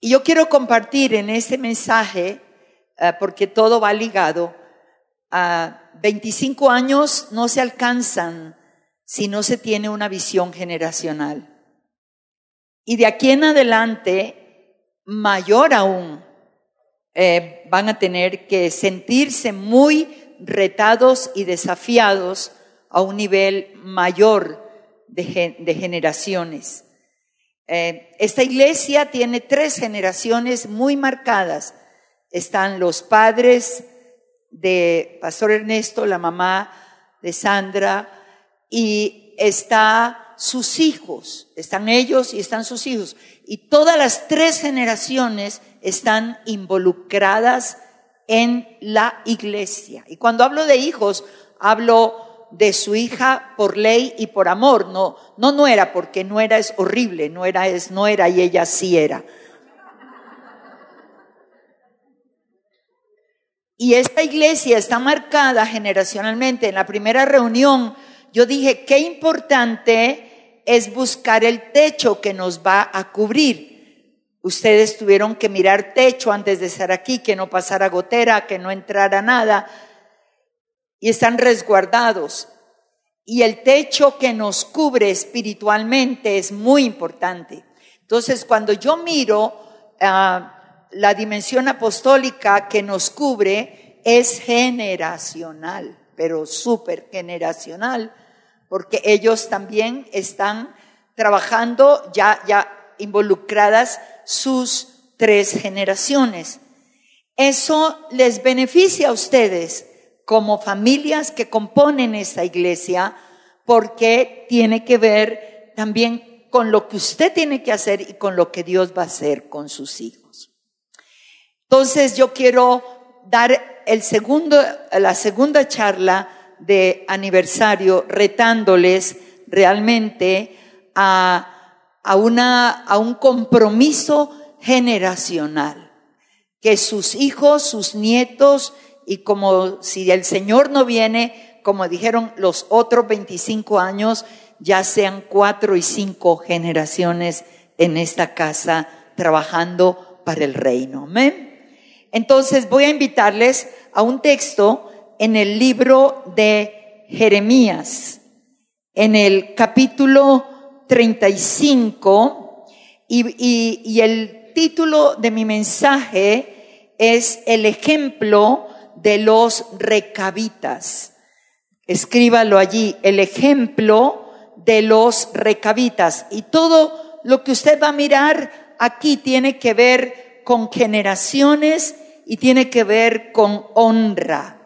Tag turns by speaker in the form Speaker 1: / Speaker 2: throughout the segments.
Speaker 1: Y yo quiero compartir en este mensaje, eh, porque todo va ligado, a 25 años no se alcanzan si no se tiene una visión generacional. Y de aquí en adelante, mayor aún, eh, van a tener que sentirse muy retados y desafiados a un nivel mayor de, generaciones. Eh, esta iglesia tiene tres generaciones muy marcadas. Están los padres de Pastor Ernesto, la mamá de Sandra, y está sus hijos, están ellos y están sus hijos. Y todas las tres generaciones están involucradas en la iglesia. Y cuando hablo de hijos, hablo de su hija por ley y por amor. No, no era porque no era es horrible, no era es no era y ella sí era. Y esta iglesia está marcada generacionalmente. En la primera reunión yo dije, qué importante es buscar el techo que nos va a cubrir. Ustedes tuvieron que mirar techo antes de estar aquí, que no pasara gotera, que no entrara nada. Y están resguardados. Y el techo que nos cubre espiritualmente es muy importante. Entonces, cuando yo miro ah, la dimensión apostólica que nos cubre, es generacional, pero súper generacional, porque ellos también están trabajando ya, ya involucradas sus tres generaciones. Eso les beneficia a ustedes como familias que componen esta iglesia porque tiene que ver también con lo que usted tiene que hacer y con lo que Dios va a hacer con sus hijos. Entonces yo quiero dar el segundo, la segunda charla de aniversario retándoles realmente a a, una, a un compromiso generacional, que sus hijos, sus nietos, y como si el Señor no viene, como dijeron los otros 25 años, ya sean cuatro y cinco generaciones en esta casa trabajando para el reino. ¿Amén? Entonces voy a invitarles a un texto en el libro de Jeremías, en el capítulo 35 y, y, el título de mi mensaje es el ejemplo de los recabitas. Escríbalo allí, el ejemplo de los recabitas. Y todo lo que usted va a mirar aquí tiene que ver con generaciones y tiene que ver con honra.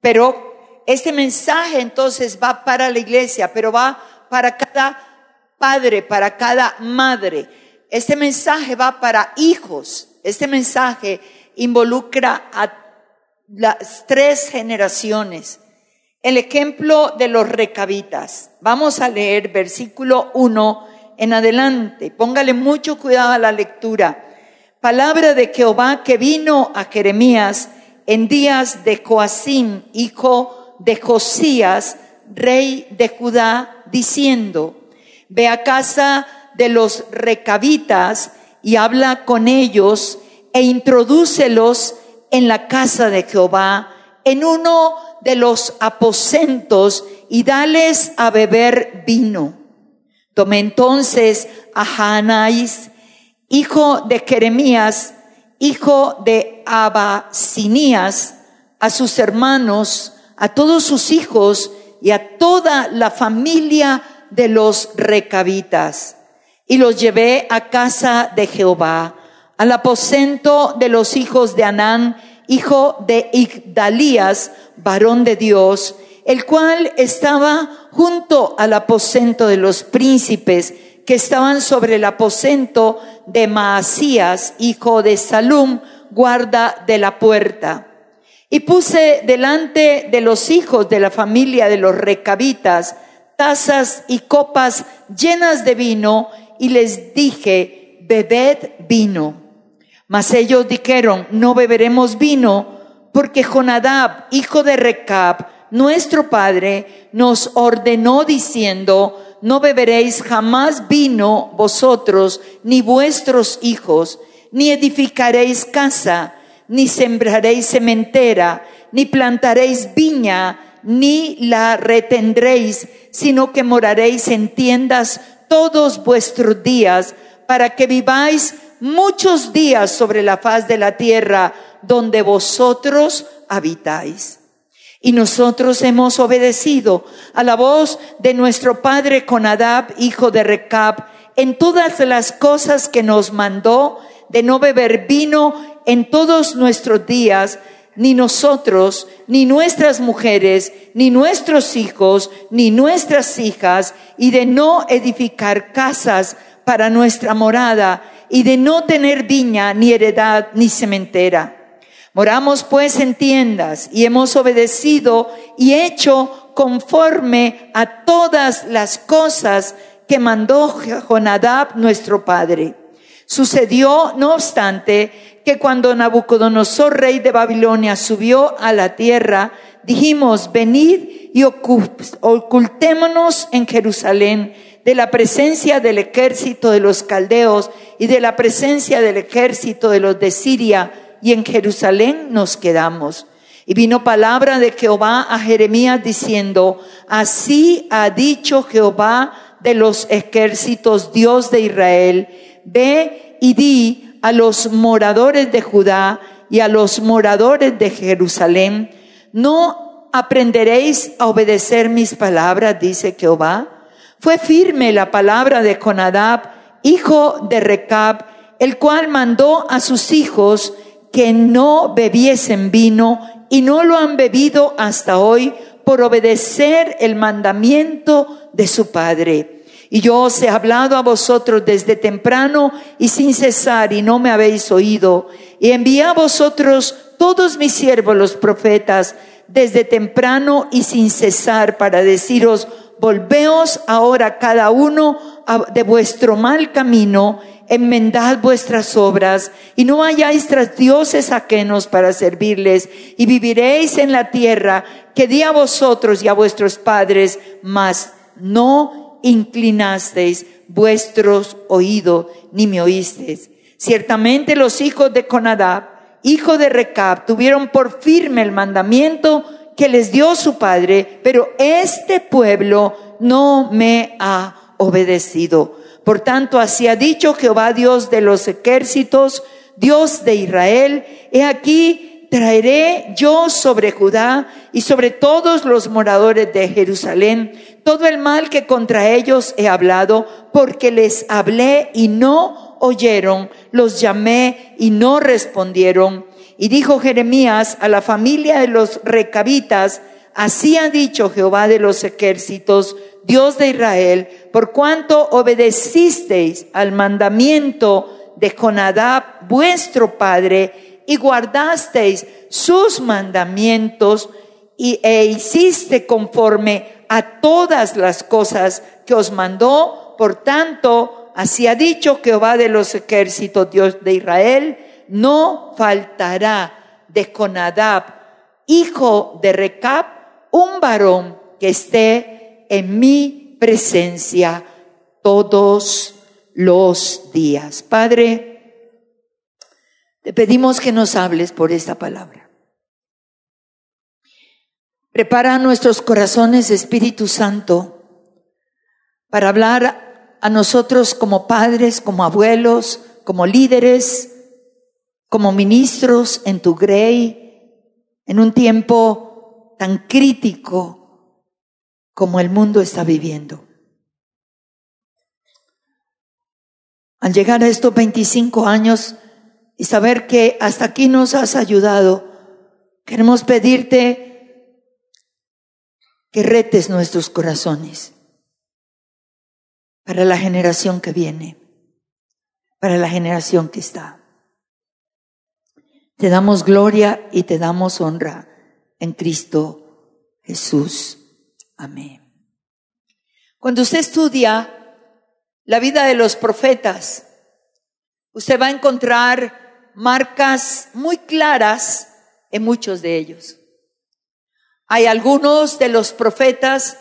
Speaker 1: Pero este mensaje entonces va para la iglesia, pero va para cada padre, para cada madre. Este mensaje va para hijos. Este mensaje involucra a las tres generaciones. El ejemplo de los recabitas. Vamos a leer versículo 1 en adelante. Póngale mucho cuidado a la lectura. Palabra de Jehová que vino a Jeremías en días de Joacín, hijo de Josías, rey de Judá, diciendo, ve a casa de los recabitas y habla con ellos e introdúcelos en la casa de Jehová, en uno de los aposentos y dales a beber vino. Tomé entonces a Hanais, hijo de Jeremías, hijo de Abasinías, a sus hermanos, a todos sus hijos y a toda la familia de los recabitas y los llevé a casa de Jehová, al aposento de los hijos de Anán, hijo de Igdalías, varón de Dios, el cual estaba junto al aposento de los príncipes que estaban sobre el aposento de Maasías, hijo de Salum, guarda de la puerta. Y puse delante de los hijos de la familia de los recabitas tazas y copas llenas de vino y les dije, bebed vino. Mas ellos dijeron, no beberemos vino porque Jonadab, hijo de Recab, nuestro padre, nos ordenó diciendo, no beberéis jamás vino vosotros ni vuestros hijos, ni edificaréis casa, ni sembraréis cementera, ni plantaréis viña, ni la retendréis, sino que moraréis en tiendas todos vuestros días, para que viváis muchos días sobre la faz de la tierra donde vosotros habitáis. Y nosotros hemos obedecido a la voz de nuestro padre Conadab, hijo de Recab, en todas las cosas que nos mandó, de no beber vino en todos nuestros días, ni nosotros, ni nuestras mujeres, ni nuestros hijos, ni nuestras hijas, y de no edificar casas para nuestra morada, y de no tener viña, ni heredad, ni cementera. Moramos pues en tiendas y hemos obedecido y hecho conforme a todas las cosas que mandó Jonadab nuestro padre. Sucedió, no obstante, que cuando Nabucodonosor, rey de Babilonia, subió a la tierra, dijimos, venid y ocultémonos en Jerusalén de la presencia del ejército de los caldeos y de la presencia del ejército de los de Siria, y en Jerusalén nos quedamos. Y vino palabra de Jehová a Jeremías diciendo, así ha dicho Jehová de los ejércitos, Dios de Israel, ve y di a los moradores de Judá y a los moradores de Jerusalén, no aprenderéis a obedecer mis palabras, dice Jehová. Fue firme la palabra de Conadab, hijo de Recab, el cual mandó a sus hijos que no bebiesen vino y no lo han bebido hasta hoy por obedecer el mandamiento de su Padre. Y yo os he hablado a vosotros desde temprano y sin cesar y no me habéis oído. Y envié a vosotros todos mis siervos los profetas desde temprano y sin cesar para deciros, volveos ahora cada uno de vuestro mal camino enmendad vuestras obras y no hayáis tras dioses ajenos para servirles y viviréis en la tierra que di a vosotros y a vuestros padres, mas no inclinasteis vuestros oídos ni me oísteis. Ciertamente los hijos de Conadab, hijo de Recab, tuvieron por firme el mandamiento que les dio su padre, pero este pueblo no me ha obedecido. Por tanto, así ha dicho Jehová Dios de los ejércitos, Dios de Israel, he aquí traeré yo sobre Judá y sobre todos los moradores de Jerusalén todo el mal que contra ellos he hablado, porque les hablé y no oyeron, los llamé y no respondieron. Y dijo Jeremías a la familia de los recabitas, así ha dicho Jehová de los ejércitos, Dios de Israel, por cuanto obedecisteis al mandamiento de Jonadab, vuestro padre, y guardasteis sus mandamientos, y, e hiciste conforme a todas las cosas que os mandó, por tanto, así ha dicho Jehová de los ejércitos, Dios de Israel, no faltará de Jonadab, hijo de Recab, un varón que esté en mi presencia todos los días. Padre, te pedimos que nos hables por esta palabra. Prepara nuestros corazones, Espíritu Santo, para hablar a nosotros como padres, como abuelos, como líderes, como ministros en tu grey, en un tiempo tan crítico como el mundo está viviendo. Al llegar a estos 25 años y saber que hasta aquí nos has ayudado, queremos pedirte que retes nuestros corazones para la generación que viene, para la generación que está. Te damos gloria y te damos honra en Cristo Jesús. Amén. Cuando usted estudia la vida de los profetas, usted va a encontrar marcas muy claras en muchos de ellos. Hay algunos de los profetas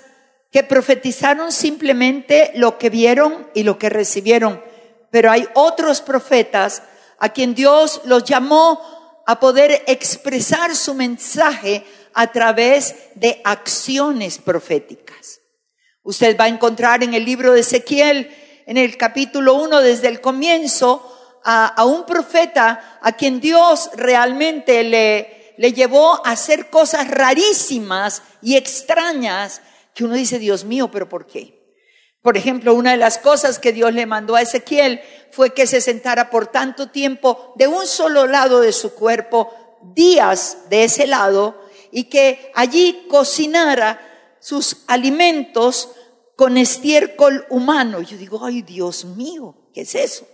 Speaker 1: que profetizaron simplemente lo que vieron y lo que recibieron, pero hay otros profetas a quien Dios los llamó a poder expresar su mensaje a través de acciones proféticas. Usted va a encontrar en el libro de Ezequiel, en el capítulo 1, desde el comienzo, a, a, un profeta a quien Dios realmente le, le llevó a hacer cosas rarísimas y extrañas que uno dice, Dios mío, pero ¿por qué? Por ejemplo, una de las cosas que Dios le mandó a Ezequiel fue que se sentara por tanto tiempo de un solo lado de su cuerpo, días de ese lado, y que allí cocinara sus alimentos con estiércol humano. Yo digo, ay Dios mío, ¿qué es eso?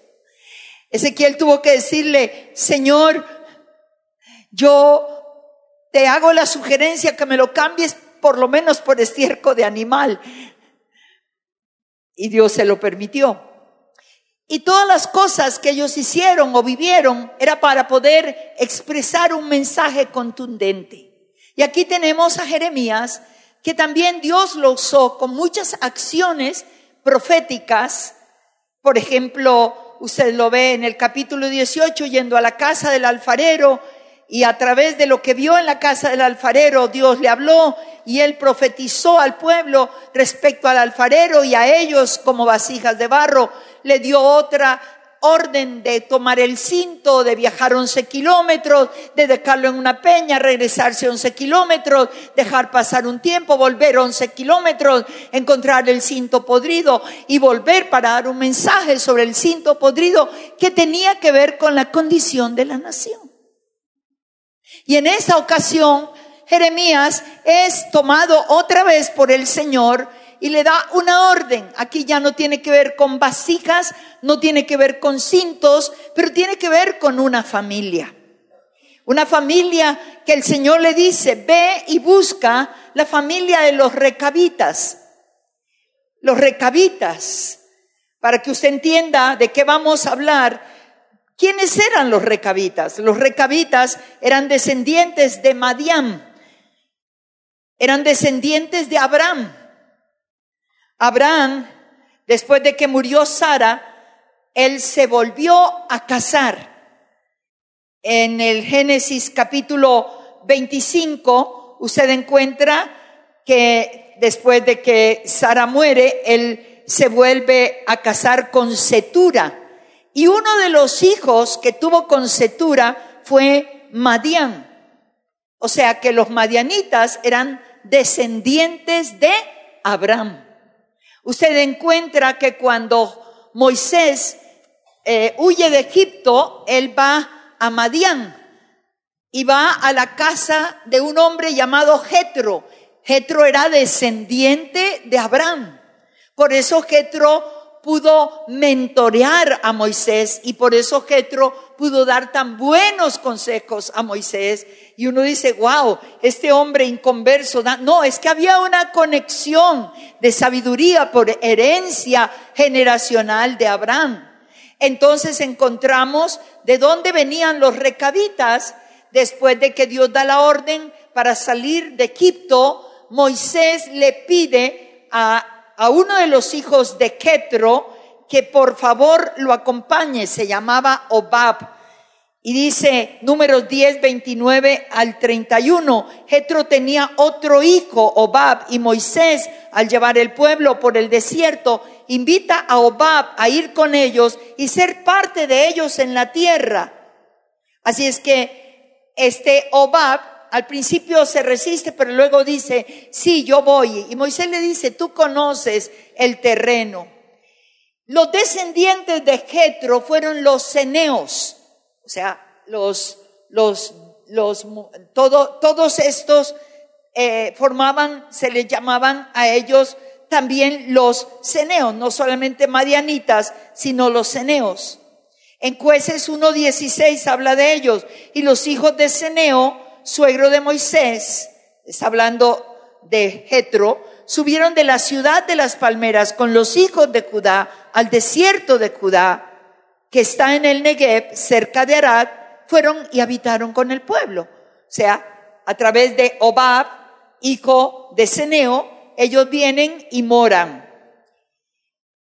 Speaker 1: Ezequiel tuvo que decirle, Señor, yo te hago la sugerencia que me lo cambies por lo menos por estiércol de animal. Y Dios se lo permitió. Y todas las cosas que ellos hicieron o vivieron era para poder expresar un mensaje contundente. Y aquí tenemos a Jeremías, que también Dios lo usó con muchas acciones proféticas. Por ejemplo, usted lo ve en el capítulo 18, yendo a la casa del alfarero y a través de lo que vio en la casa del alfarero, Dios le habló y él profetizó al pueblo respecto al alfarero y a ellos como vasijas de barro. Le dio otra orden de tomar el cinto, de viajar 11 kilómetros, de dejarlo en una peña, regresarse 11 kilómetros, dejar pasar un tiempo, volver 11 kilómetros, encontrar el cinto podrido y volver para dar un mensaje sobre el cinto podrido que tenía que ver con la condición de la nación. Y en esa ocasión, Jeremías es tomado otra vez por el Señor y le da una orden. Aquí ya no tiene que ver con vasijas, no tiene que ver con cintos, pero tiene que ver con una familia. Una familia que el Señor le dice, ve y busca la familia de los recabitas. Los recabitas, para que usted entienda de qué vamos a hablar, ¿Quiénes eran los recabitas? Los recabitas eran descendientes de Madián, eran descendientes de Abraham. Abraham, después de que murió Sara, él se volvió a casar. En el Génesis capítulo 25, usted encuentra que después de que Sara muere, él se vuelve a casar con Setura. Y uno de los hijos que tuvo con Setura fue Madián. O sea que los madianitas eran descendientes de Abraham. Usted encuentra que cuando Moisés eh, huye de Egipto, él va a Madián y va a la casa de un hombre llamado Jetro. Jetro era descendiente de Abraham. Por eso Jetro pudo mentorear a Moisés y por eso Jetro pudo dar tan buenos consejos a Moisés. Y uno dice, wow, este hombre inconverso, no, es que había una conexión de sabiduría por herencia generacional de Abraham. Entonces encontramos de dónde venían los recabitas después de que Dios da la orden para salir de Egipto. Moisés le pide a a uno de los hijos de Ketro que por favor lo acompañe, se llamaba Obab. Y dice números 10, 29 al 31, Jetro tenía otro hijo, Obab, y Moisés, al llevar el pueblo por el desierto, invita a Obab a ir con ellos y ser parte de ellos en la tierra. Así es que este Obab al principio se resiste, pero luego dice, sí, yo voy. Y Moisés le dice, tú conoces el terreno. Los descendientes de Jetro fueron los ceneos, o sea, los, los, los, todo, todos estos eh, formaban, se les llamaban a ellos también los ceneos, no solamente madianitas, sino los ceneos. En Jueces 1.16 habla de ellos. Y los hijos de Ceneo suegro de Moisés, está hablando de Jetro, subieron de la ciudad de las palmeras con los hijos de Judá al desierto de Judá, que está en el Negev, cerca de Arad, fueron y habitaron con el pueblo. O sea, a través de Obab, hijo de Seneo, ellos vienen y moran.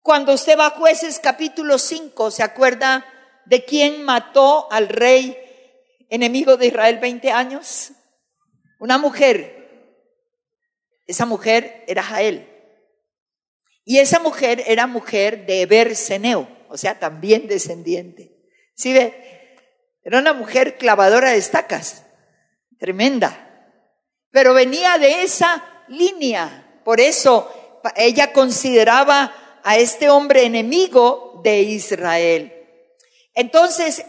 Speaker 1: Cuando usted va a jueces capítulo 5, ¿se acuerda de quién mató al rey enemigo de Israel 20 años? Una mujer. Esa mujer era Jael. Y esa mujer era mujer de Eber-Seneo, o sea, también descendiente. ¿Sí ve? Era una mujer clavadora de estacas, tremenda. Pero venía de esa línea. Por eso ella consideraba a este hombre enemigo de Israel. Entonces,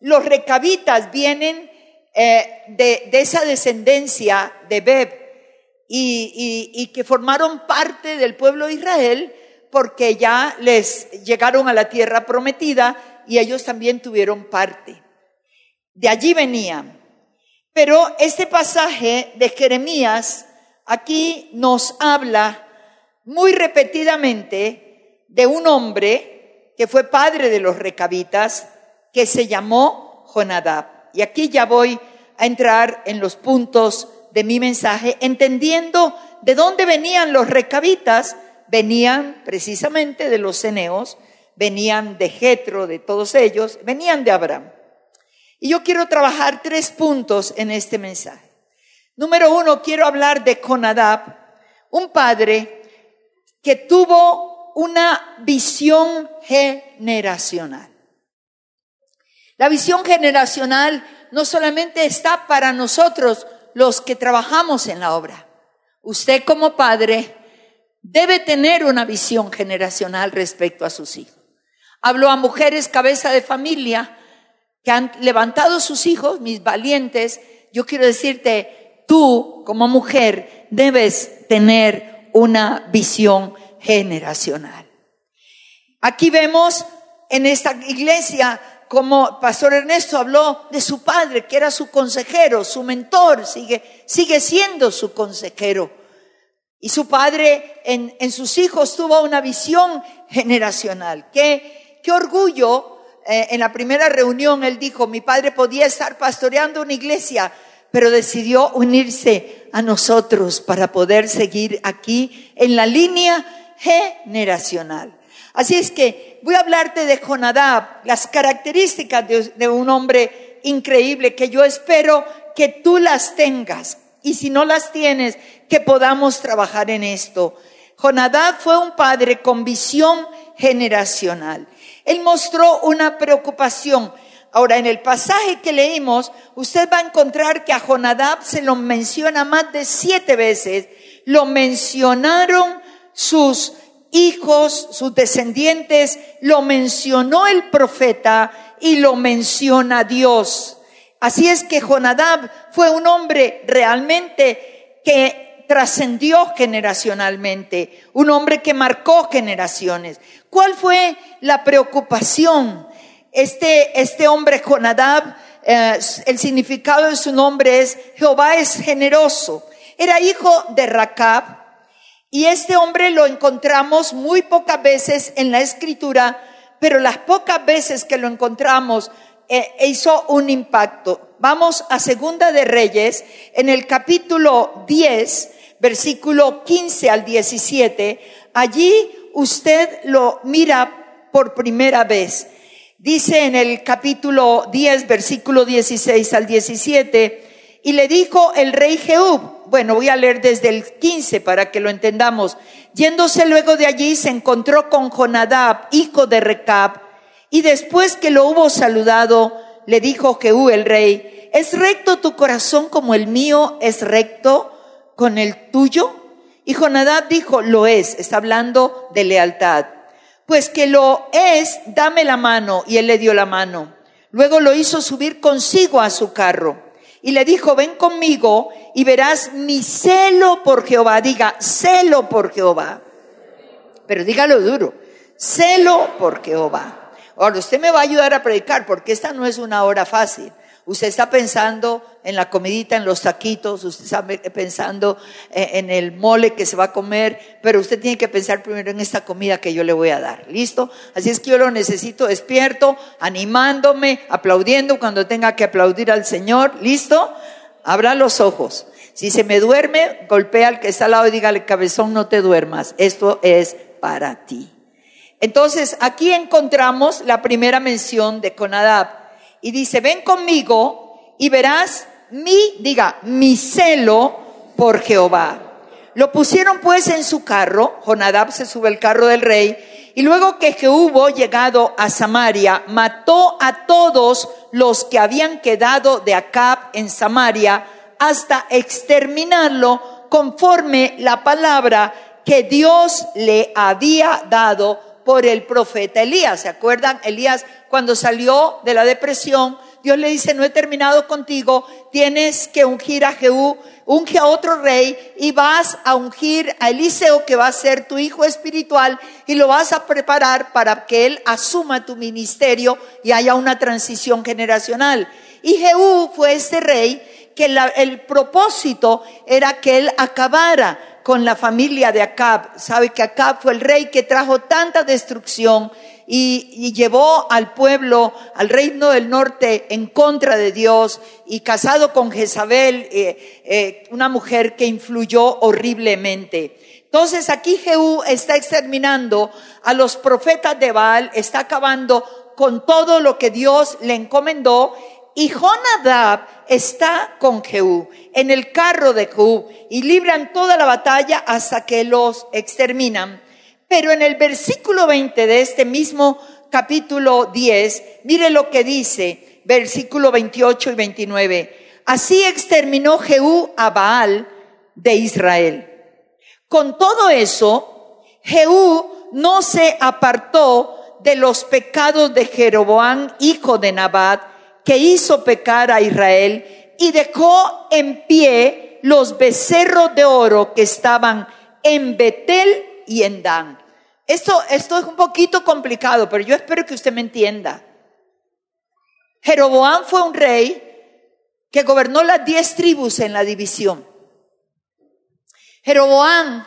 Speaker 1: los recabitas vienen eh, de, esa descendencia de Beb y, que formaron parte del pueblo de Israel porque ya les llegaron a la tierra prometida y ellos también tuvieron parte. De allí venían. Pero este pasaje de Jeremías aquí nos habla muy repetidamente de un hombre que fue padre de los recabitas, que se llamó Jonadab. Y aquí ya voy a entrar en los puntos de mi mensaje, entendiendo de dónde venían los recabitas, venían precisamente de los ceneos, venían de Jetro, de todos ellos, venían de Abraham. Y yo quiero trabajar tres puntos en este mensaje. Número uno, quiero hablar de Jonadab, un padre que tuvo una visión generacional. La visión generacional no solamente está para nosotros los que trabajamos en la obra. Usted como padre debe tener una visión generacional respecto a sus hijos. Hablo a mujeres cabeza de familia que han levantado sus hijos, mis valientes. Yo quiero decirte, tú como mujer debes tener una visión generacional. Aquí vemos en esta iglesia como Pastor Ernesto habló de su padre, que era su consejero, su mentor, sigue, sigue siendo su consejero. Y su padre en, en sus hijos tuvo una visión generacional. Qué, qué orgullo. Eh, en la primera reunión él dijo, mi padre podía estar pastoreando una iglesia, pero decidió unirse a nosotros para poder seguir aquí en la línea generacional. Así es que voy a hablarte de Jonadab, las características de, un hombre increíble que yo espero que tú las tengas. Y si no las tienes, que podamos trabajar en esto. Jonadab fue un padre con visión generacional. Él mostró una preocupación. Ahora, en el pasaje que leímos, usted va a encontrar que a Jonadab se lo menciona más de siete veces. Lo mencionaron sus hijos, sus descendientes, lo mencionó el profeta y lo menciona Dios. Así es que Jonadab fue un hombre realmente que trascendió generacionalmente, un hombre que marcó generaciones. ¿Cuál fue la preocupación? Este, este hombre Jonadab, eh, el significado de su nombre es Jehová es generoso. Era hijo de Racab, y este hombre lo encontramos muy pocas veces en la escritura, pero las pocas veces que lo encontramos eh, hizo un impacto. Vamos a Segunda de Reyes, en el capítulo 10, versículo 15 al 17. Allí usted lo mira por primera vez. Dice en el capítulo 10, versículo 16 al 17, y le dijo el rey Jehú, bueno, voy a leer desde el 15 para que lo entendamos. Yéndose luego de allí se encontró con Jonadab, hijo de Recab, y después que lo hubo saludado, le dijo Jehú el rey, ¿es recto tu corazón como el mío es recto con el tuyo? Y Jonadab dijo, lo es, está hablando de lealtad. Pues que lo es, dame la mano. Y él le dio la mano. Luego lo hizo subir consigo a su carro y le dijo, ven conmigo y verás mi celo por Jehová. Diga, celo por Jehová. Pero dígalo duro, celo por Jehová. Ahora, usted me va a ayudar a predicar porque esta no es una hora fácil. Usted está pensando en la comidita, en los taquitos, usted está pensando eh, en el mole que se va a comer, pero usted tiene que pensar primero en esta comida que yo le voy a dar. ¿Listo? Así es que yo lo necesito despierto, animándome, aplaudiendo cuando tenga que aplaudir al Señor. ¿Listo? Abra los ojos. Si se me duerme, golpea al que está al lado y dígale, cabezón, no te duermas. Esto es para ti. Entonces, aquí encontramos la primera mención de Conadab. Y dice, ven conmigo y verás mi, diga, mi celo por Jehová. Lo pusieron pues en su carro, Jonadab se sube al carro del rey, y luego que hubo llegado a Samaria, mató a todos los que habían quedado de Acab en Samaria hasta exterminarlo conforme la palabra que Dios le había dado por el profeta Elías. ¿Se acuerdan? Elías cuando salió de la depresión, Dios le dice, no he terminado contigo, tienes que ungir a Jehú, unge a otro rey y vas a ungir a Eliseo que va a ser tu hijo espiritual y lo vas a preparar para que él asuma tu ministerio y haya una transición generacional. Y Jehú fue este rey que el propósito era que él acabara con la familia de Acab. Sabe que Acab fue el rey que trajo tanta destrucción y, llevó al pueblo, al reino del norte en contra de Dios y casado con Jezabel, eh, eh, una mujer que influyó horriblemente. Entonces aquí Jehú está exterminando a los profetas de Baal, está acabando con todo lo que Dios le encomendó y Jonadab está con Jehú en el carro de Jehú y libran toda la batalla hasta que los exterminan. Pero en el versículo 20 de este mismo capítulo 10, mire lo que dice, versículo 28 y 29. Así exterminó Jehú a Baal de Israel. Con todo eso, Jehú no se apartó de los pecados de Jeroboam, hijo de Nabat, que hizo pecar a Israel y dejó en pie los becerros de oro que estaban en Betel y en Dan. Esto, esto es un poquito complicado, pero yo espero que usted me entienda. Jeroboam fue un rey que gobernó las diez tribus en la división. Jeroboam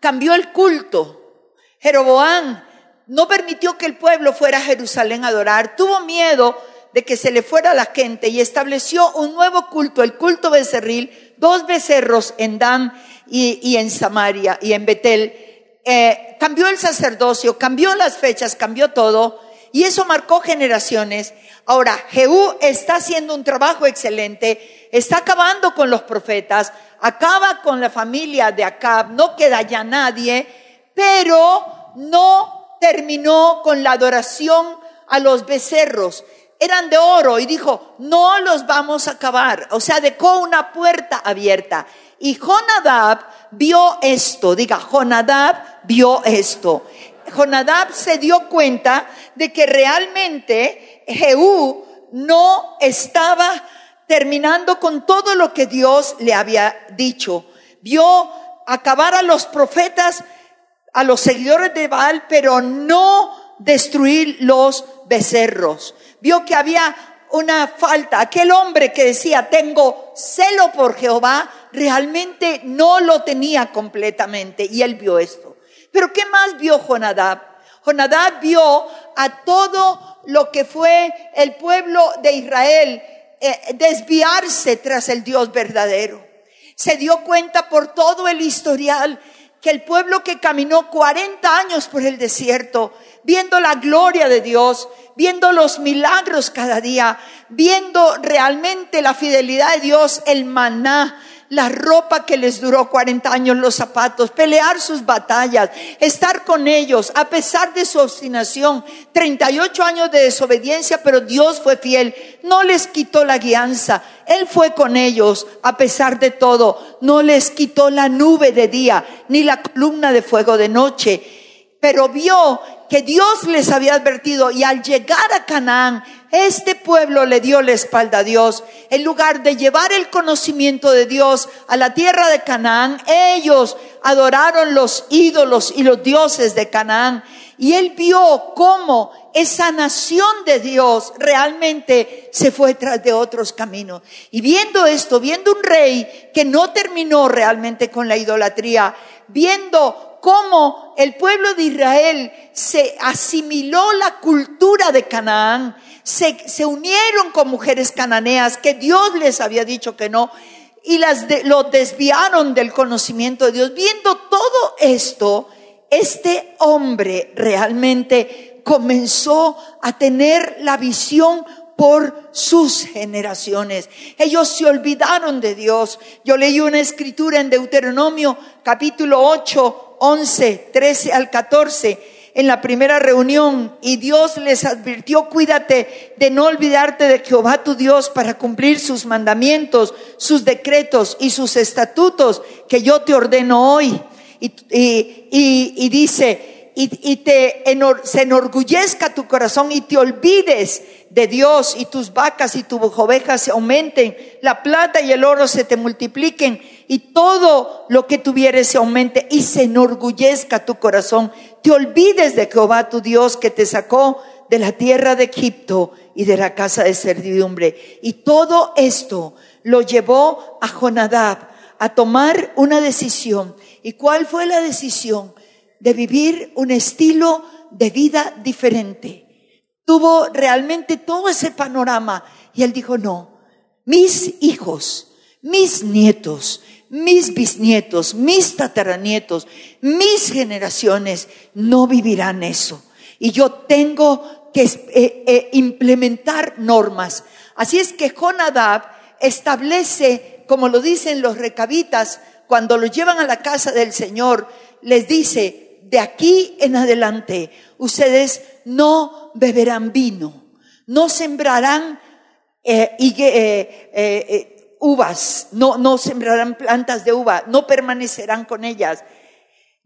Speaker 1: cambió el culto. Jeroboam no permitió que el pueblo fuera a Jerusalén a adorar. Tuvo miedo de que se le fuera la gente y estableció un nuevo culto, el culto becerril, dos becerros en Dan y, en Samaria y en Betel. Eh, cambió el sacerdocio, cambió las fechas, cambió todo y eso marcó generaciones. Ahora, Jehú está haciendo un trabajo excelente, está acabando con los profetas, acaba con la familia de Acab, no queda ya nadie, pero no terminó con la adoración a los becerros eran de oro y dijo, no los vamos a acabar. O sea, dejó una puerta abierta. Y Jonadab vio esto, diga, Jonadab vio esto. Jonadab se dio cuenta de que realmente Jehú no estaba terminando con todo lo que Dios le había dicho. Vio acabar a los profetas, a los seguidores de Baal, pero no destruir los becerros vio que había una falta. Aquel hombre que decía, tengo celo por Jehová, realmente no lo tenía completamente. Y él vio esto. Pero ¿qué más vio Jonadab? Jonadab vio a todo lo que fue el pueblo de Israel eh, desviarse tras el Dios verdadero. Se dio cuenta por todo el historial que el pueblo que caminó 40 años por el desierto, viendo la gloria de Dios, viendo los milagros cada día, viendo realmente la fidelidad de Dios, el maná, la ropa que les duró 40 años, los zapatos, pelear sus batallas, estar con ellos a pesar de su obstinación, 38 años de desobediencia, pero Dios fue fiel, no les quitó la guianza, Él fue con ellos a pesar de todo, no les quitó la nube de día, ni la columna de fuego de noche pero vio que Dios les había advertido y al llegar a Canaán, este pueblo le dio la espalda a Dios. En lugar de llevar el conocimiento de Dios a la tierra de Canaán, ellos adoraron los ídolos y los dioses de Canaán. Y él vio cómo esa nación de Dios realmente se fue tras de otros caminos. Y viendo esto, viendo un rey que no terminó realmente con la idolatría, viendo cómo el pueblo de Israel se asimiló la cultura de Canaán, se, unieron con mujeres cananeas que Dios les había dicho que no y las lo desviaron del conocimiento de Dios. Viendo todo esto, este hombre realmente comenzó a tener la visión por sus generaciones. Ellos se olvidaron de Dios. Yo leí una escritura en Deuteronomio capítulo 8, 11, 13 al 14 en la primera reunión y Dios les advirtió, cuídate de no olvidarte de Jehová tu Dios para cumplir sus mandamientos, sus decretos y sus estatutos que yo te ordeno hoy. Y, dice, y, te se enorgullezca tu corazón y te olvides de Dios y tus vacas y tus ovejas se aumenten, la plata y el oro se te multipliquen y todo lo que tuvieres se aumente y se enorgullezca tu corazón. Te olvides de Jehová tu Dios que te sacó de la tierra de Egipto y de la casa de servidumbre. Y todo esto lo llevó a Jonadab a tomar una decisión. ¿Y cuál fue la decisión? de vivir un estilo de vida diferente. Tuvo realmente todo ese panorama y él dijo, no, mis hijos, mis nietos, mis bisnietos, mis tataranietos, mis generaciones no vivirán eso. Y yo tengo que eh, eh, implementar normas. Así es que Jonadab establece, como lo dicen los recabitas, cuando lo llevan a la casa del Señor, les dice, de aquí en adelante ustedes no beberán vino, no sembrarán eh, eh, eh, uvas, no, no sembrarán plantas de uva, no permanecerán con ellas.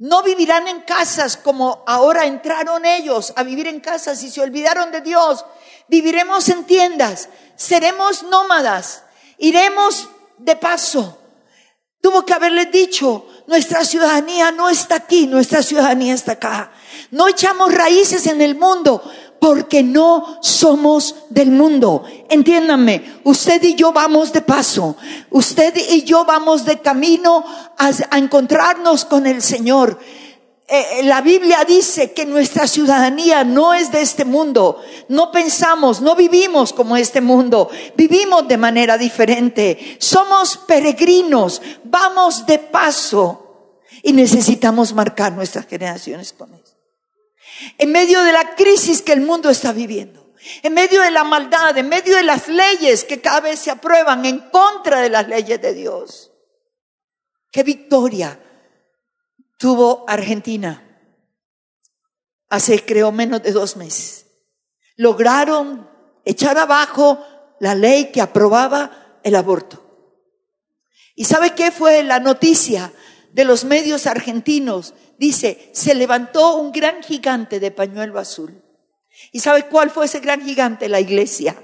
Speaker 1: No vivirán en casas como ahora entraron ellos a vivir en casas y se olvidaron de Dios. Viviremos en tiendas, seremos nómadas, iremos de paso. Tuvo que haberles dicho, nuestra ciudadanía no está aquí, nuestra ciudadanía está acá. No echamos raíces en el mundo porque no somos del mundo. Entiéndanme, usted y yo vamos de paso. Usted y yo vamos de camino a, a encontrarnos con el Señor. Eh, eh, la Biblia dice que nuestra ciudadanía no es de este mundo. No pensamos, no vivimos como este mundo. Vivimos de manera diferente. Somos peregrinos. Vamos de paso. Y necesitamos marcar nuestras generaciones con eso. En medio de la crisis que el mundo está viviendo. En medio de la maldad, en medio de las leyes que cada vez se aprueban en contra de las leyes de Dios. Qué victoria tuvo Argentina hace creo menos de dos meses. Lograron echar abajo la ley que aprobaba el aborto. ¿Y sabe qué fue la noticia de los medios argentinos? Dice, se levantó un gran gigante de pañuelo azul. ¿Y sabe cuál fue ese gran gigante? La iglesia.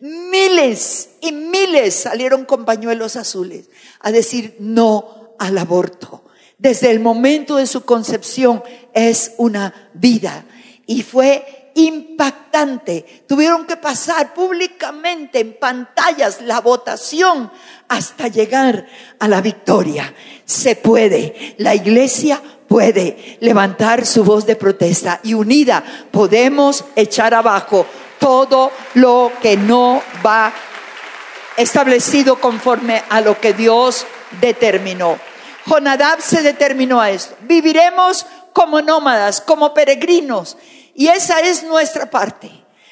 Speaker 1: Miles y miles salieron con pañuelos azules a decir no al aborto desde el momento de su concepción es una vida. Y fue impactante. Tuvieron que pasar públicamente en pantallas la votación hasta llegar a la victoria. Se puede. La iglesia puede levantar su voz de protesta y unida podemos echar abajo todo lo que no va establecido conforme a lo que Dios determinó. Jonadab se determinó a esto. Viviremos como nómadas, como peregrinos. Y esa es nuestra parte.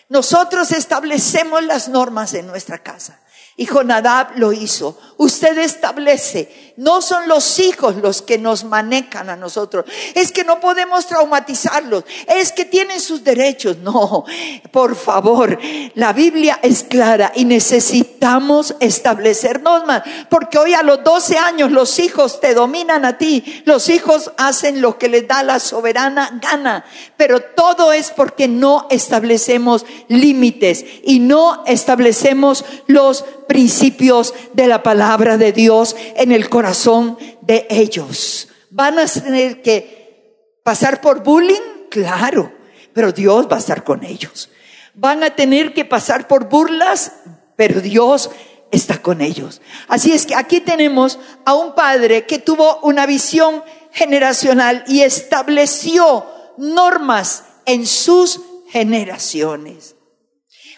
Speaker 1: Nosotros establecemos las normas en nuestra casa. Y Jonadab lo hizo. Usted establece, no son los hijos los que nos manejan a nosotros. Es que no podemos traumatizarlos. Es que tienen sus derechos. No, por favor, la Biblia es clara y necesitamos establecer normas. Porque hoy a los 12 años los hijos te dominan a ti. Los hijos hacen lo que les da la soberana gana. Pero todo es porque no establecemos límites y no establecemos los principios de la palabra de Dios en el corazón de ellos. ¿Van a tener que pasar por bullying? Claro, pero Dios va a estar con ellos. ¿Van a tener que pasar por burlas? Pero Dios está con ellos. Así es que aquí tenemos a un padre que tuvo una visión generacional y estableció normas en sus generaciones.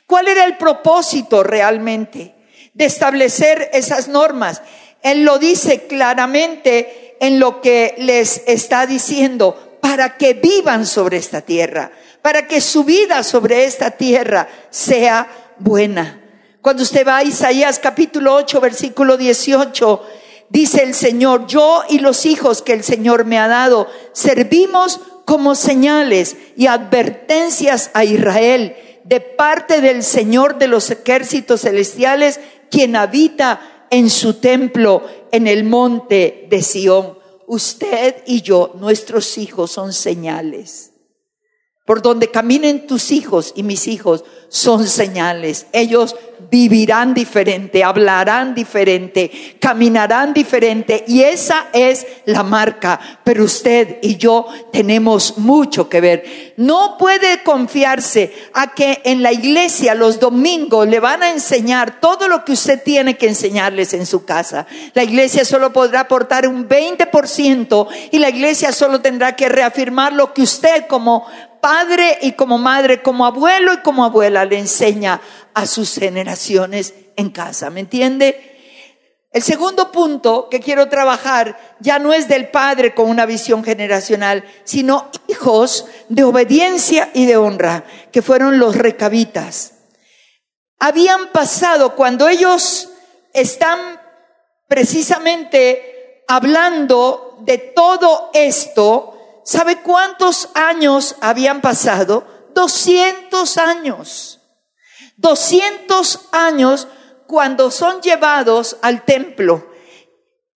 Speaker 1: ¿Cuál era el propósito realmente? de establecer esas normas. Él lo dice claramente en lo que les está diciendo para que vivan sobre esta tierra, para que su vida sobre esta tierra sea buena. Cuando usted va a Isaías capítulo 8, versículo 18, dice el Señor, yo y los hijos que el Señor me ha dado, servimos como señales y advertencias a Israel de parte del Señor de los ejércitos celestiales, quien habita en su templo en el monte de Sión. Usted y yo, nuestros hijos, son señales. Por donde caminen tus hijos y mis hijos son señales. Ellos vivirán diferente, hablarán diferente, caminarán diferente y esa es la marca. Pero usted y yo tenemos mucho que ver. No puede confiarse a que en la iglesia los domingos le van a enseñar todo lo que usted tiene que enseñarles en su casa. La iglesia solo podrá aportar un 20% y la iglesia solo tendrá que reafirmar lo que usted como padre y como madre, como abuelo y como abuela le enseña a sus generaciones en casa. ¿Me entiende? El segundo punto que quiero trabajar ya no es del padre con una visión generacional, sino hijos de obediencia y de honra, que fueron los recabitas. Habían pasado cuando ellos están precisamente hablando de todo esto, ¿Sabe cuántos años habían pasado? 200 años. 200 años cuando son llevados al templo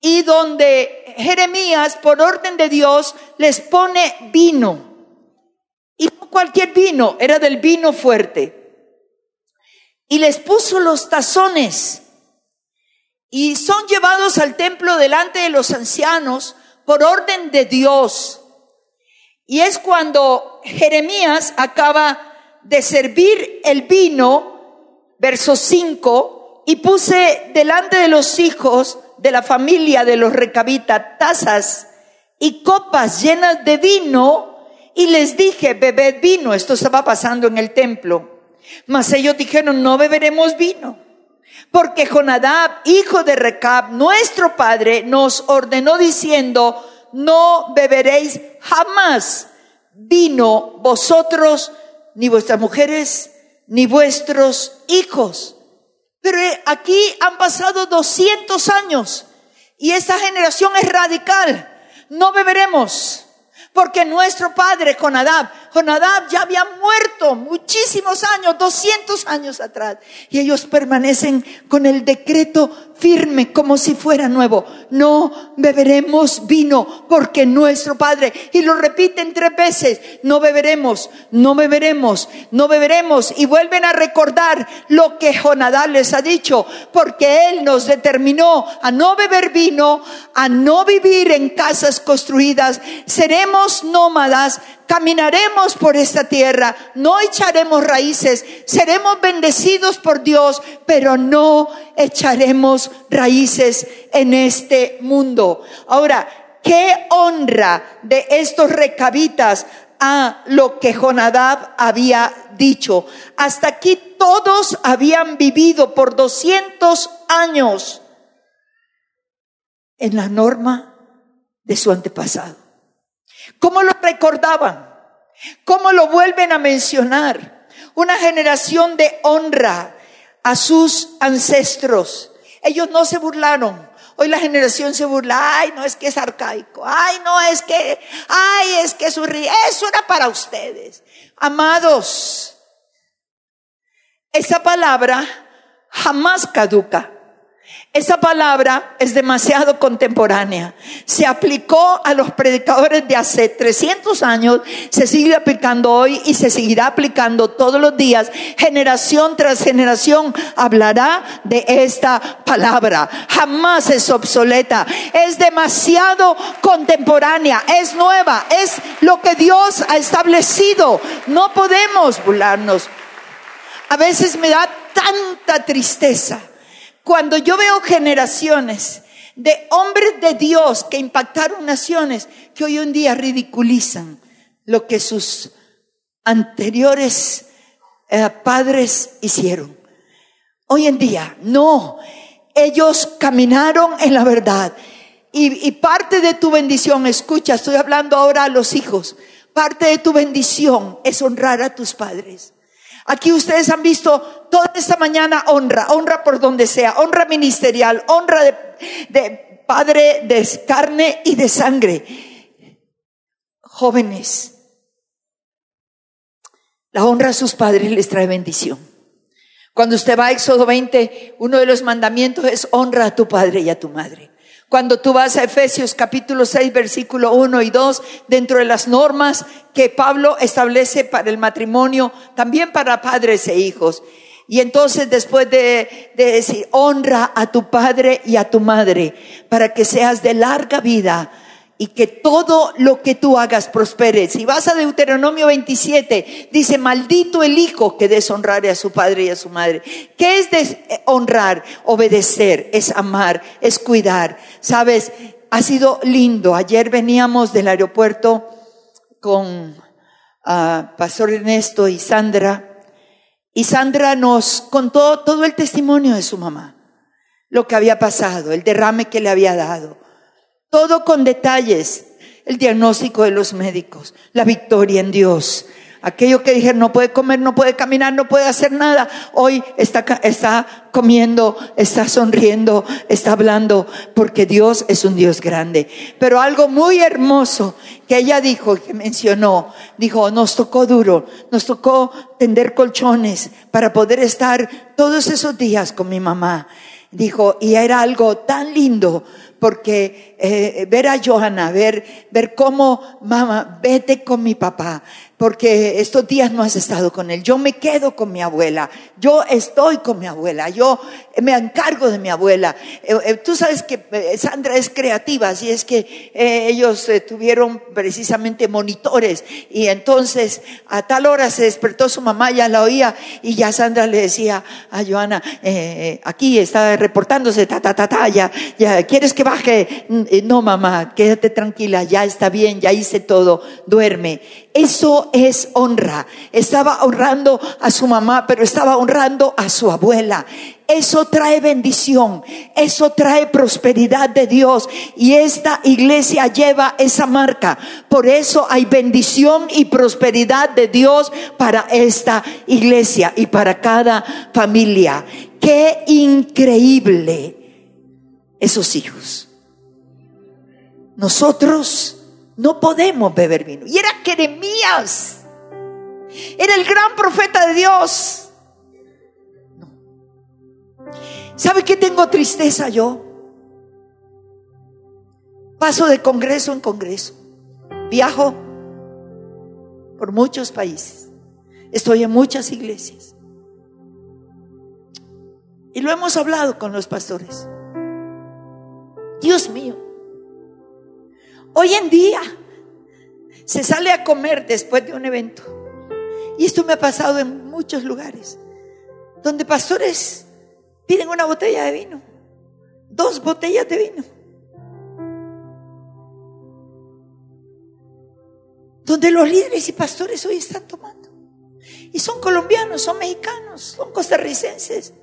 Speaker 1: y donde Jeremías, por orden de Dios, les pone vino. Y no cualquier vino, era del vino fuerte. Y les puso los tazones. Y son llevados al templo delante de los ancianos por orden de Dios. Y es cuando Jeremías acaba de servir el vino, verso 5, y puse delante de los hijos de la familia de los recabitas tazas y copas llenas de vino, y les dije, bebed vino. Esto estaba pasando en el templo. Mas ellos dijeron, no beberemos vino. Porque Jonadab, hijo de Recab, nuestro padre, nos ordenó diciendo, no beberéis jamás vino vosotros, ni vuestras mujeres, ni vuestros hijos. Pero eh, aquí han pasado 200 años y esta generación es radical. No beberemos, porque nuestro padre Jonadab, Jonadab ya había muerto muchísimos años, 200 años atrás, y ellos permanecen con el decreto firme como si fuera nuevo. No beberemos vino porque nuestro Padre, y lo repiten tres veces, no beberemos, no beberemos, no beberemos, y vuelven a recordar lo que Jonadab les ha dicho, porque Él nos determinó a no beber vino, a no vivir en casas construidas, seremos nómadas, caminaremos por esta tierra, no echaremos raíces, seremos bendecidos por Dios, pero no echaremos raíces en este mundo. Ahora, qué honra de estos recabitas a lo que Jonadab había dicho. Hasta aquí todos habían vivido por 200 años en la norma de su antepasado. ¿Cómo lo recordaban? ¿Cómo lo vuelven a mencionar? Una generación de honra a sus ancestros. Ellos no se burlaron. Hoy la generación se burla. Ay, no es que es arcaico. Ay, no es que, ay, es que eso, eso era para ustedes. Amados, esa palabra jamás caduca. Esa palabra es demasiado contemporánea. Se aplicó a los predicadores de hace 300 años, se sigue aplicando hoy y se seguirá aplicando todos los días. Generación tras generación hablará de esta palabra. Jamás es obsoleta. Es demasiado contemporánea. Es nueva. Es lo que Dios ha establecido. No podemos burlarnos. A veces me da tanta tristeza cuando yo veo generaciones de hombres de Dios que impactaron naciones que hoy en día ridiculizan lo que sus anteriores eh, padres hicieron. Hoy en día, no, ellos caminaron en la verdad Y, y parte de tu bendición, escucha, estoy hablando ahora a los hijos, parte de tu bendición es honrar a tus padres. Aquí ustedes han visto toda esta mañana honra, honra por donde sea, honra ministerial, honra de, padre de carne y de sangre. Jóvenes, la honra a sus padres les trae bendición. Cuando usted va a Éxodo 20, uno de los mandamientos es honra a tu padre y a tu madre. Cuando tú vas a Efesios capítulo 6, versículo 1 y 2, dentro de las normas que Pablo establece para el matrimonio, también para padres e hijos. Y entonces después de, de, decir, honra a tu padre y a tu madre para que seas de larga vida y que todo lo que tú hagas prospere. Si vas a Deuteronomio 27, dice, maldito el hijo que deshonrare a su padre y a su madre. ¿Qué es honrar? Obedecer, es amar, es cuidar. Sabes, ha sido lindo. Ayer veníamos del aeropuerto con uh, Pastor Ernesto y Sandra. Y Sandra nos contó todo el testimonio de su mamá, lo que había pasado, el derrame que le había dado todo con detalles. El diagnóstico de los médicos, la victoria en Dios. Aquello que dijeron no puede comer, no puede caminar, no puede hacer nada. Hoy está, está comiendo, está sonriendo, está hablando, porque Dios es un Dios grande. Pero algo muy hermoso que ella dijo, que mencionó, dijo, nos tocó duro, nos tocó tender colchones para poder estar todos esos días con mi mamá. Dijo, y era algo tan lindo porque eh, ver a Johanna, ver, ver cómo, mamá, vete con mi papá, porque estos días no has estado con él. Yo me quedo con mi abuela, yo estoy con mi abuela, yo me encargo de mi abuela. Eh, eh, tú sabes que Sandra es creativa, así es que ellos tuvieron precisamente monitores y entonces a tal hora se despertó su mamá, ya la oía y ya Sandra le decía a Johanna, aquí está reportándose, ta, ta, ta, ta, ya, ya, ¿quieres que baje? No, mamá, quédate tranquila, ya está bien, ya hice todo, duerme. Eso es honra. Estaba honrando a su mamá, pero estaba honrando a su abuela. Eso trae bendición, eso trae prosperidad de Dios y esta iglesia lleva esa marca. Por eso hay bendición y prosperidad de Dios para esta iglesia y para cada familia. Qué increíble esos hijos. Nosotros no podemos beber vino. Y era Jeremías. Era el gran profeta de Dios. No. ¿Sabe qué tengo tristeza yo? Paso de congreso en congreso. Viajo por muchos países. Estoy en muchas iglesias. Y lo hemos hablado con los pastores. Dios mío, Hoy en día se sale a comer después de un evento. Y esto me ha pasado en muchos lugares, donde pastores piden una botella de vino, dos botellas de vino. Donde los líderes y pastores hoy están tomando. Y son colombianos, son mexicanos, son costarricenses.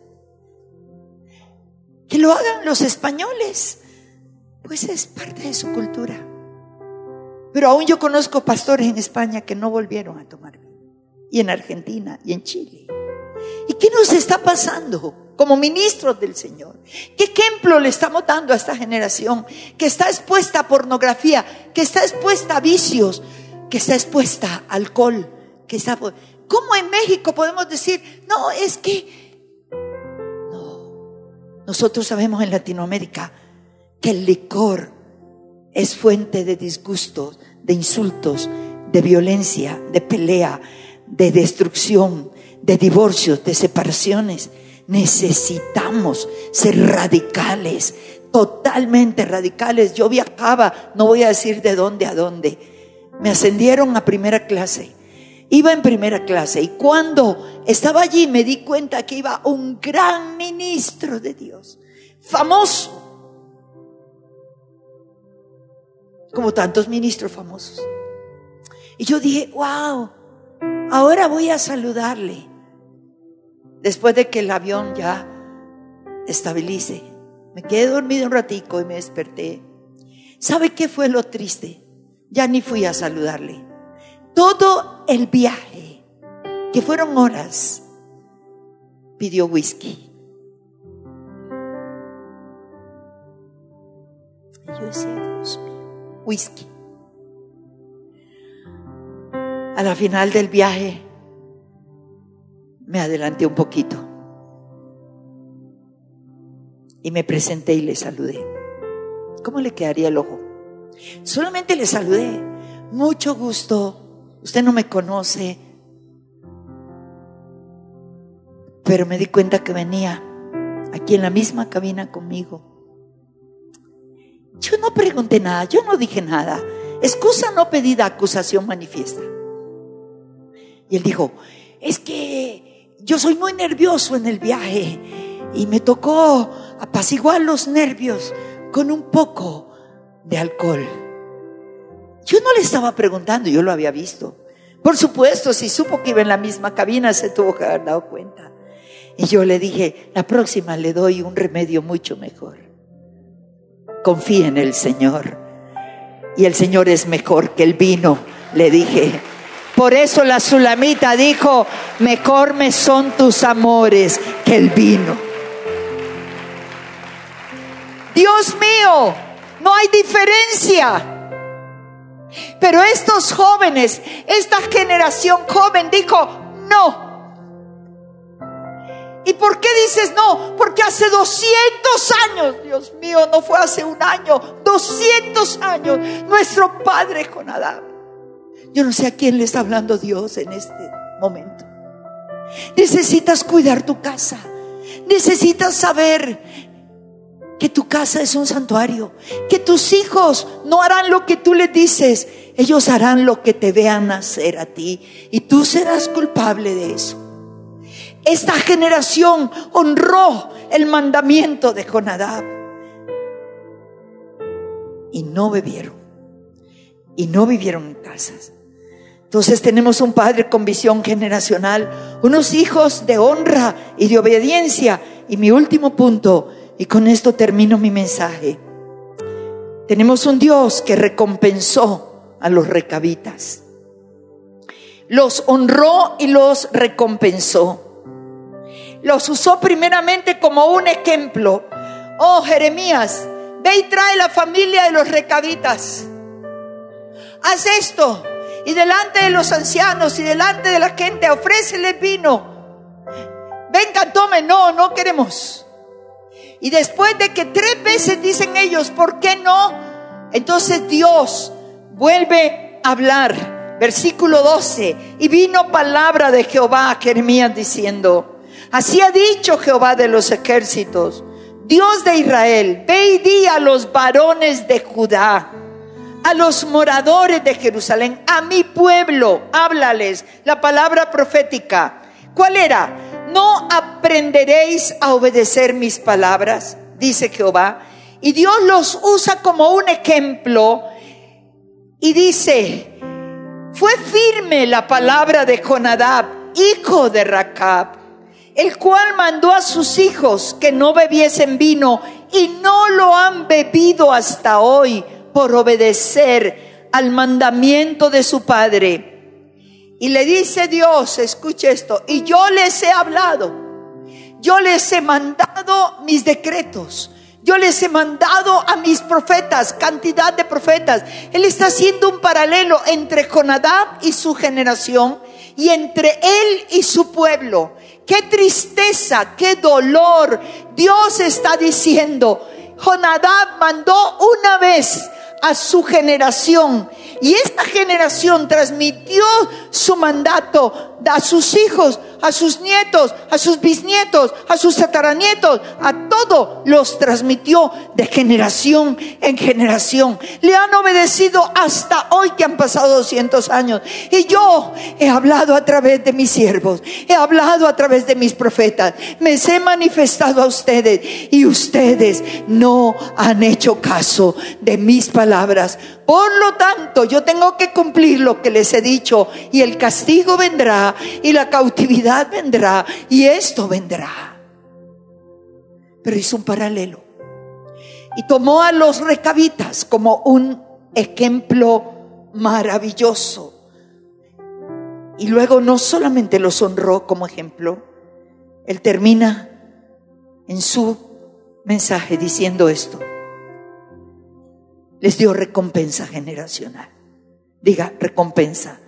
Speaker 1: Que lo hagan los españoles, pues es parte de su cultura. Pero aún yo conozco pastores en España que no volvieron a tomar vino. Y en Argentina y en Chile. ¿Y qué nos está pasando como ministros del Señor? ¿Qué ejemplo le estamos dando a esta generación que está expuesta a pornografía, que está expuesta a vicios, que está expuesta a alcohol, que está... ¿Cómo en México podemos decir, no, es que... No, nosotros sabemos en Latinoamérica que el licor es fuente de disgustos, de insultos, de violencia, de pelea, de destrucción, de divorcios, de separaciones. Necesitamos ser radicales, totalmente radicales. Yo viajaba, no voy a decir de dónde a dónde. Me ascendieron a primera clase. Iba en primera clase y cuando estaba allí me di cuenta que iba un gran ministro de Dios, famoso, como tantos ministros famosos. Y yo dije, wow, ahora voy a saludarle. Después de que el avión ya estabilice. Me quedé dormido un ratico y me desperté. ¿Sabe qué fue lo triste? Ya ni fui a saludarle. Todo el viaje, que fueron horas, pidió whisky. Y yo decía, whisky. A la final del viaje me adelanté un poquito y me presenté y le saludé. ¿Cómo le quedaría el ojo? Solamente le saludé. Mucho gusto. Usted no me conoce. Pero me di cuenta que venía aquí en la misma cabina conmigo. Yo no pregunté nada, yo no dije nada. Excusa no pedida, acusación manifiesta. Y él dijo, es que yo soy muy nervioso en el viaje y me tocó apaciguar los nervios con un poco de alcohol. Yo no le estaba preguntando, yo lo había visto. Por supuesto, si supo que iba en la misma cabina, se tuvo que haber dado cuenta. Y yo le dije, la próxima le doy un remedio mucho mejor. Confía en el Señor. Y el Señor es mejor que el vino, le dije. Por eso la sulamita dijo, mejor me son tus amores que el vino. Dios mío, no hay diferencia. Pero estos jóvenes, esta generación joven dijo, no. ¿Y por qué dices no? Porque hace 200 años, Dios mío, no fue hace un año, 200 años, nuestro padre con Adán. Yo no sé a quién le está hablando Dios en este momento. Necesitas cuidar tu casa. Necesitas saber que tu casa es un santuario, que tus hijos no harán lo que tú les dices, ellos harán lo que te vean hacer a ti y tú serás culpable de eso. Esta generación honró el mandamiento de Jonadab y no bebieron y no vivieron en casas. Entonces tenemos un padre con visión generacional, unos hijos de honra y de obediencia. Y mi último punto, y con esto termino mi mensaje. Tenemos un Dios que recompensó a los recabitas. Los honró y los recompensó. Los usó primeramente como un ejemplo. Oh, Jeremías, ve y trae la familia de los recabitas. Haz esto. Y delante de los ancianos y delante de la gente, ofrécele vino. Vengan, tomen. No, no queremos. Y después de que tres veces dicen ellos, ¿por qué no? Entonces Dios vuelve a hablar. Versículo 12. Y vino palabra de Jehová a Jeremías diciendo, así ha dicho Jehová de los ejércitos, Dios de Israel, ve y di a los varones de Judá, a los moradores de Jerusalén, a mi pueblo, háblales la palabra profética. ¿Cuál era? ¿no aprenderéis a obedecer mis palabras? Dice Jehová. Y Dios los usa como un ejemplo y dice, fue firme la palabra de Jonadab, hijo de Racab, el cual mandó a sus hijos que no bebiesen vino y no lo han bebido hasta hoy por obedecer al mandamiento de su padre. Y le dice Dios, escuche esto, y yo les he hablado, yo les he mandado mis decretos, yo les he mandado a mis profetas, cantidad de profetas. Él está haciendo un paralelo entre Jonadab y su generación y entre él y su pueblo. Qué tristeza, qué dolor. Dios está diciendo, Jonadab mandó una vez a su generación y esta generación transmitió su mandato a sus hijos, a sus nietos, a sus bisnietos, a sus tataranietos, a todos los transmitió de generación en generación. Le han obedecido hasta hoy que han pasado 200 años. Y yo he hablado a través de mis siervos, he hablado a través de mis profetas, me he manifestado a ustedes y ustedes no han hecho caso de mis palabras. Por lo tanto, yo tengo que cumplir lo que les he dicho y el castigo vendrá y la cautividad vendrá y esto vendrá. Pero es un paralelo. Y tomó a los recabitas como un ejemplo maravilloso. Y luego no solamente los honró como ejemplo, él termina en su mensaje diciendo esto. Les dio recompensa generacional. Diga, recompensa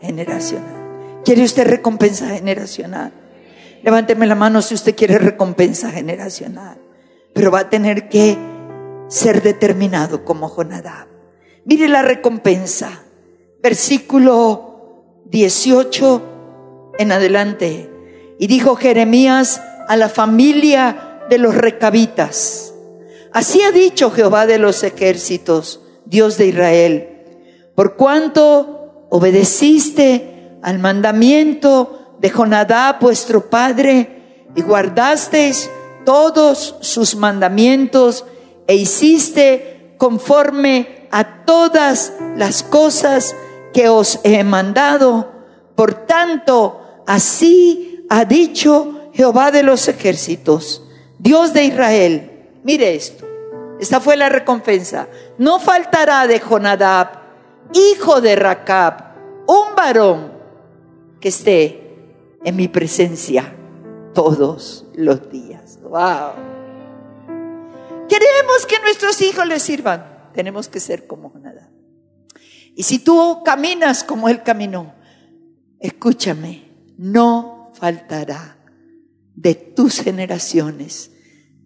Speaker 1: generacional. ¿Quiere usted recompensa generacional? Levánteme la mano si usted quiere recompensa generacional. Pero va a tener que ser determinado como Jonadab. Mire la recompensa. Versículo 18 en adelante. Y dijo Jeremías a la familia de los recabitas. Así ha dicho Jehová de los ejércitos, Dios de Israel, por cuanto obedeciste al mandamiento de Jonadab vuestro padre y guardasteis todos sus mandamientos e hiciste conforme a todas las cosas que os he mandado. Por tanto, así ha dicho Jehová de los ejércitos, Dios de Israel. Mire esto, esta fue la recompensa. No faltará de Jonadab, hijo de Racab, un varón que esté en mi presencia todos los días. Wow. Queremos que nuestros hijos les sirvan. Tenemos que ser como nada. Y si tú caminas como Él caminó, escúchame, no faltará de tus generaciones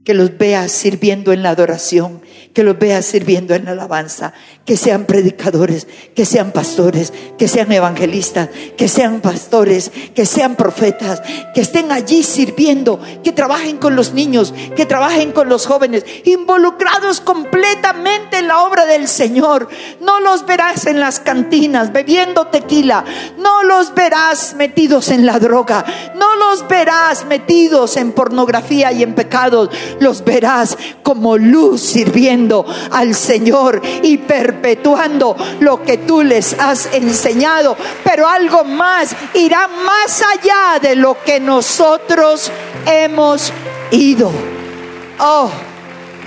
Speaker 1: que los veas sirviendo en la adoración, que los veas sirviendo en la alabanza, que sean predicadores, que sean pastores, que sean evangelistas, que sean pastores, que sean profetas, que estén allí sirviendo, que trabajen con los niños, que trabajen con los jóvenes, involucrados completamente en la obra del Señor. No los verás en las cantinas bebiendo tequila, no los verás metidos en la droga, no los verás metidos en pornografía y en pecados los verás como luz sirviendo al Señor y perpetuando lo que tú les has enseñado. Pero algo más irá más allá de lo que nosotros hemos ido. Oh,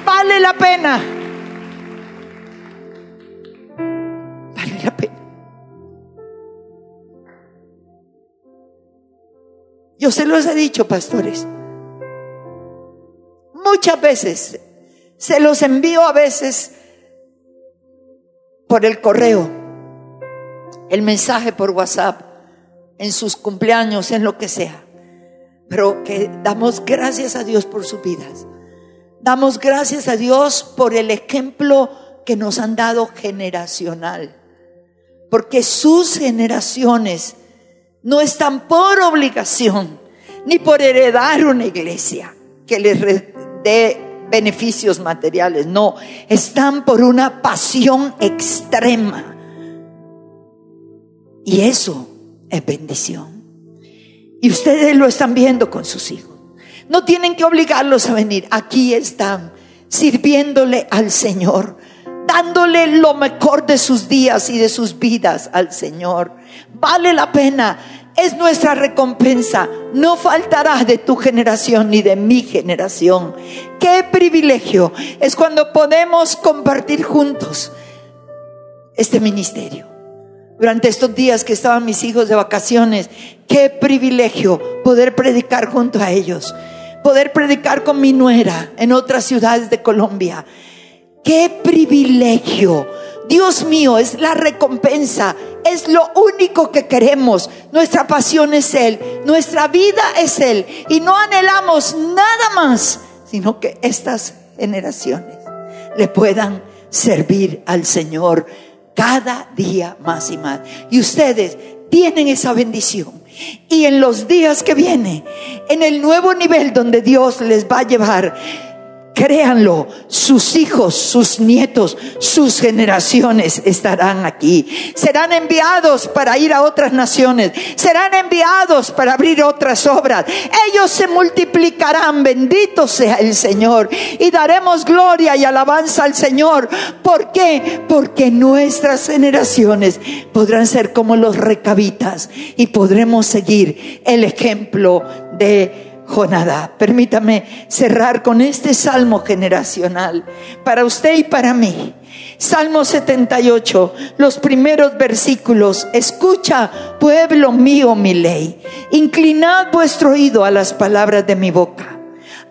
Speaker 1: vale la pena. Vale la pena. Yo se los he dicho, pastores. Muchas veces se los envío a veces por el correo, el mensaje por WhatsApp, en sus cumpleaños, en lo que sea. Pero que damos gracias a Dios por sus vidas. Damos gracias a Dios por el ejemplo que nos han dado generacional. Porque sus generaciones no están por obligación ni por heredar una iglesia que les de beneficios materiales, no, están por una pasión extrema. Y eso es bendición. Y ustedes lo están viendo con sus hijos. No tienen que obligarlos a venir. Aquí están sirviéndole al Señor, dándole lo mejor de sus días y de sus vidas al Señor. Vale la pena es nuestra recompensa. No faltará de tu generación ni de mi generación. Qué privilegio es cuando podemos compartir juntos este ministerio. Durante estos días que estaban mis hijos de vacaciones, qué privilegio poder predicar junto a ellos, poder predicar con mi nuera en otras ciudades de Colombia. Qué privilegio Dios mío, es la recompensa, es lo único que queremos. Nuestra pasión es Él, nuestra vida es Él. Y no anhelamos nada más, sino que estas generaciones le puedan servir al Señor cada día más y más. Y ustedes tienen esa bendición. Y en los días que vienen, en el nuevo nivel donde Dios les va a llevar, Créanlo, sus hijos, sus nietos, sus generaciones estarán aquí. Serán enviados para ir a otras naciones. Serán enviados para abrir otras obras. Ellos se multiplicarán. Bendito sea el Señor. Y daremos gloria y alabanza al Señor. ¿Por qué? Porque nuestras generaciones podrán ser como los recabitas y podremos seguir el ejemplo de Jonadá. Permítame cerrar con este salmo generacional para usted y para mí. Salmo 78, los primeros versículos. Escucha, pueblo mío, mi ley. Inclinad vuestro oído a las palabras de mi boca.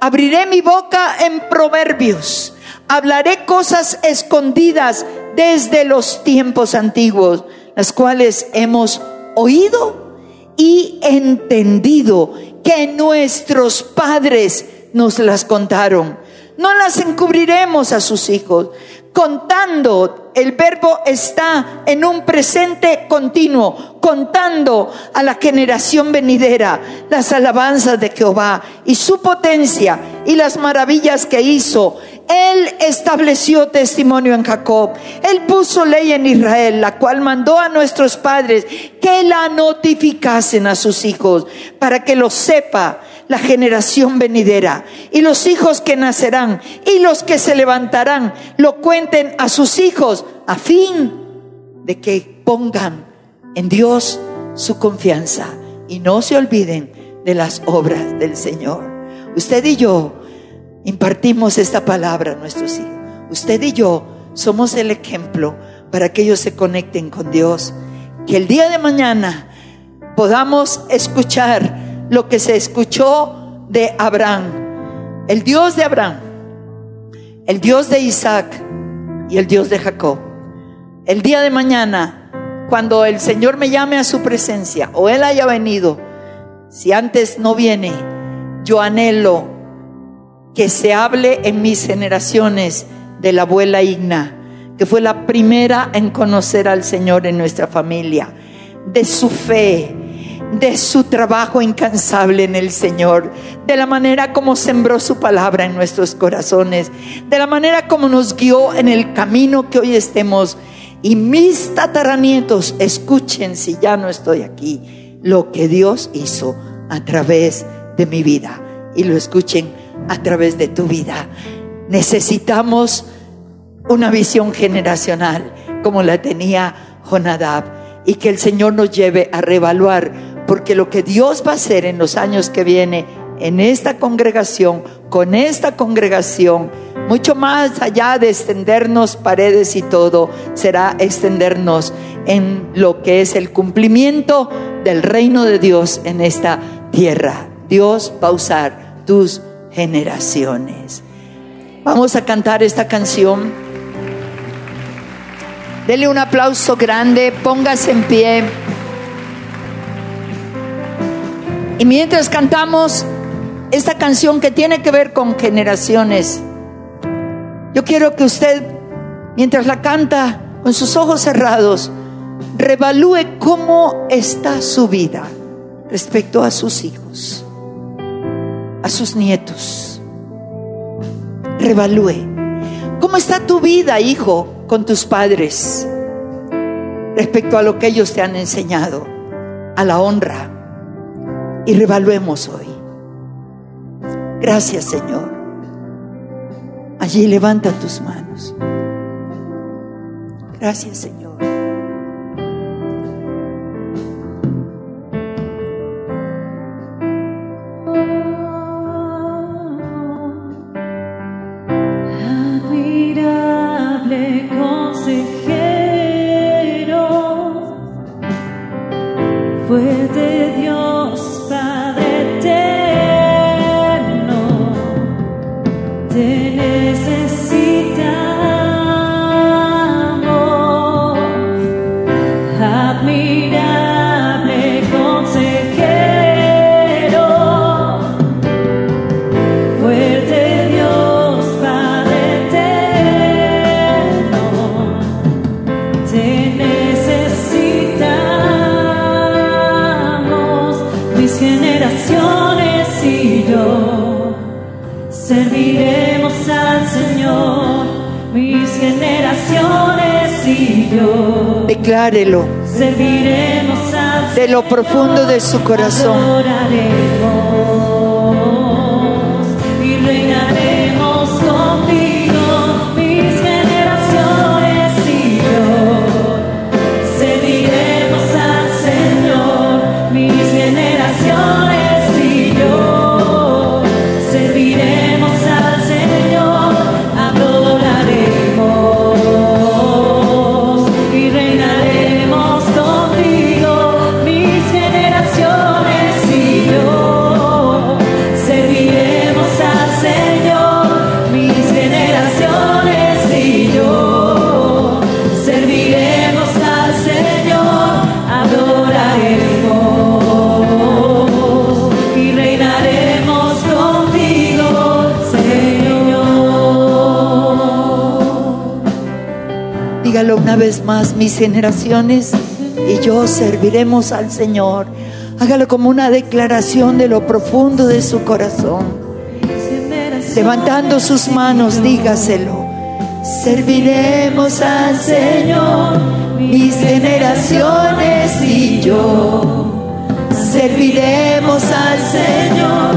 Speaker 1: Abriré mi boca en proverbios. Hablaré cosas escondidas desde los tiempos antiguos, las cuales hemos oído y entendido que nuestros padres nos las contaron. No las encubriremos a sus hijos, contando, el verbo está en un presente continuo, contando a la generación venidera las alabanzas de Jehová y su potencia y las maravillas que hizo. Él estableció testimonio en Jacob. Él puso ley en Israel, la cual mandó a nuestros padres que la notificasen a sus hijos para que lo sepa la generación venidera y los hijos que nacerán y los que se levantarán lo cuenten a sus hijos a fin de que pongan en Dios su confianza y no se olviden de las obras del Señor. Usted y yo impartimos esta palabra a nuestros hijos. Usted y yo somos el ejemplo para que ellos se conecten con Dios. Que el día de mañana podamos escuchar lo que se escuchó de Abraham. El Dios de Abraham, el Dios de Isaac y el Dios de Jacob. El día de mañana, cuando el Señor me llame a su presencia o Él haya venido, si antes no viene, yo anhelo que se hable en mis generaciones de la abuela Igna, que fue la primera en conocer al Señor en nuestra familia, de su fe, de su trabajo incansable en el Señor, de la manera como sembró su palabra en nuestros corazones, de la manera como nos guió en el camino que hoy estemos. Y mis tataranietos, escuchen si ya no estoy aquí, lo que Dios hizo a través de mi vida y lo escuchen a través de tu vida. Necesitamos una visión generacional como la tenía Jonadab y que el Señor nos lleve a reevaluar porque lo que Dios va a hacer en los años que viene en esta congregación, con esta congregación, mucho más allá de extendernos paredes y todo, será extendernos en lo que es el cumplimiento del reino de Dios en esta tierra. Dios va a usar tus generaciones. Vamos a cantar esta canción. Dele un aplauso grande, póngase en pie. Y mientras cantamos esta canción que tiene que ver con generaciones, yo quiero que usted, mientras la canta con sus ojos cerrados, revalúe cómo está su vida respecto a sus hijos, a sus nietos. Revalúe. ¿Cómo está tu vida, hijo, con tus padres respecto a lo que ellos te han enseñado? A la honra, y revaluemos hoy. Gracias Señor. Allí levanta tus manos. Gracias Señor. Profundo de su corazón. Más, mis generaciones y yo serviremos al Señor. Hágalo como una declaración de lo profundo de su corazón. Levantando sus manos, dígaselo. Serviremos al Señor, mis generaciones y yo. Serviremos al Señor,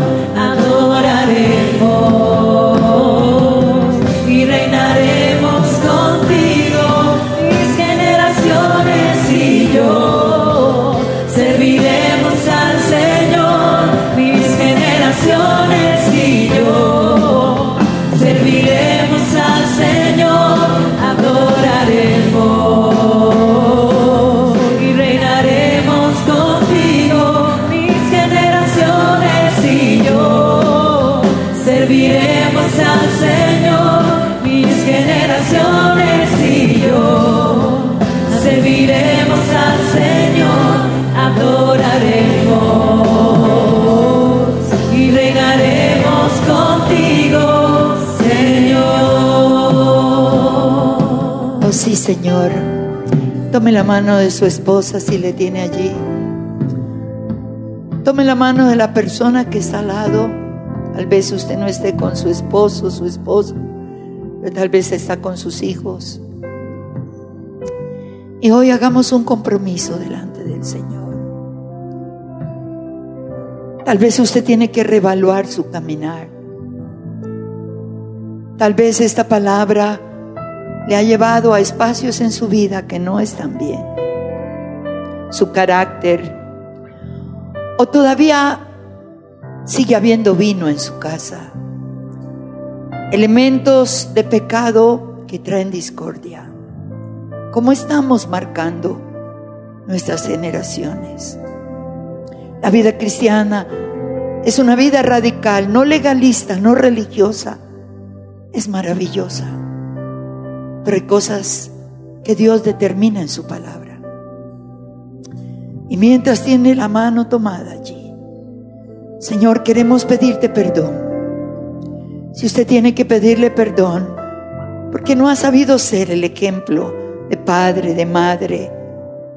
Speaker 1: generaciones y yo. Serviremos Señor. Tome la mano de su esposa si le tiene allí. Tome la mano de la persona que está al lado. Tal vez usted no esté con su esposo, su esposa, pero tal vez está con sus hijos. Y hoy hagamos un compromiso delante del Señor. Tal vez usted tiene que reevaluar su caminar. Tal vez esta palabra le ha llevado a espacios en su vida que no están bien. Su carácter. O todavía sigue habiendo vino en su casa. Elementos de pecado que traen discordia. ¿Cómo estamos marcando nuestras generaciones? La vida cristiana es una vida radical, no legalista, no religiosa. Es maravillosa. Pero cosas que Dios determina en su palabra. Y mientras tiene la mano tomada allí, Señor, queremos pedirte perdón. Si usted tiene que pedirle perdón, porque no ha sabido ser el ejemplo de padre, de madre,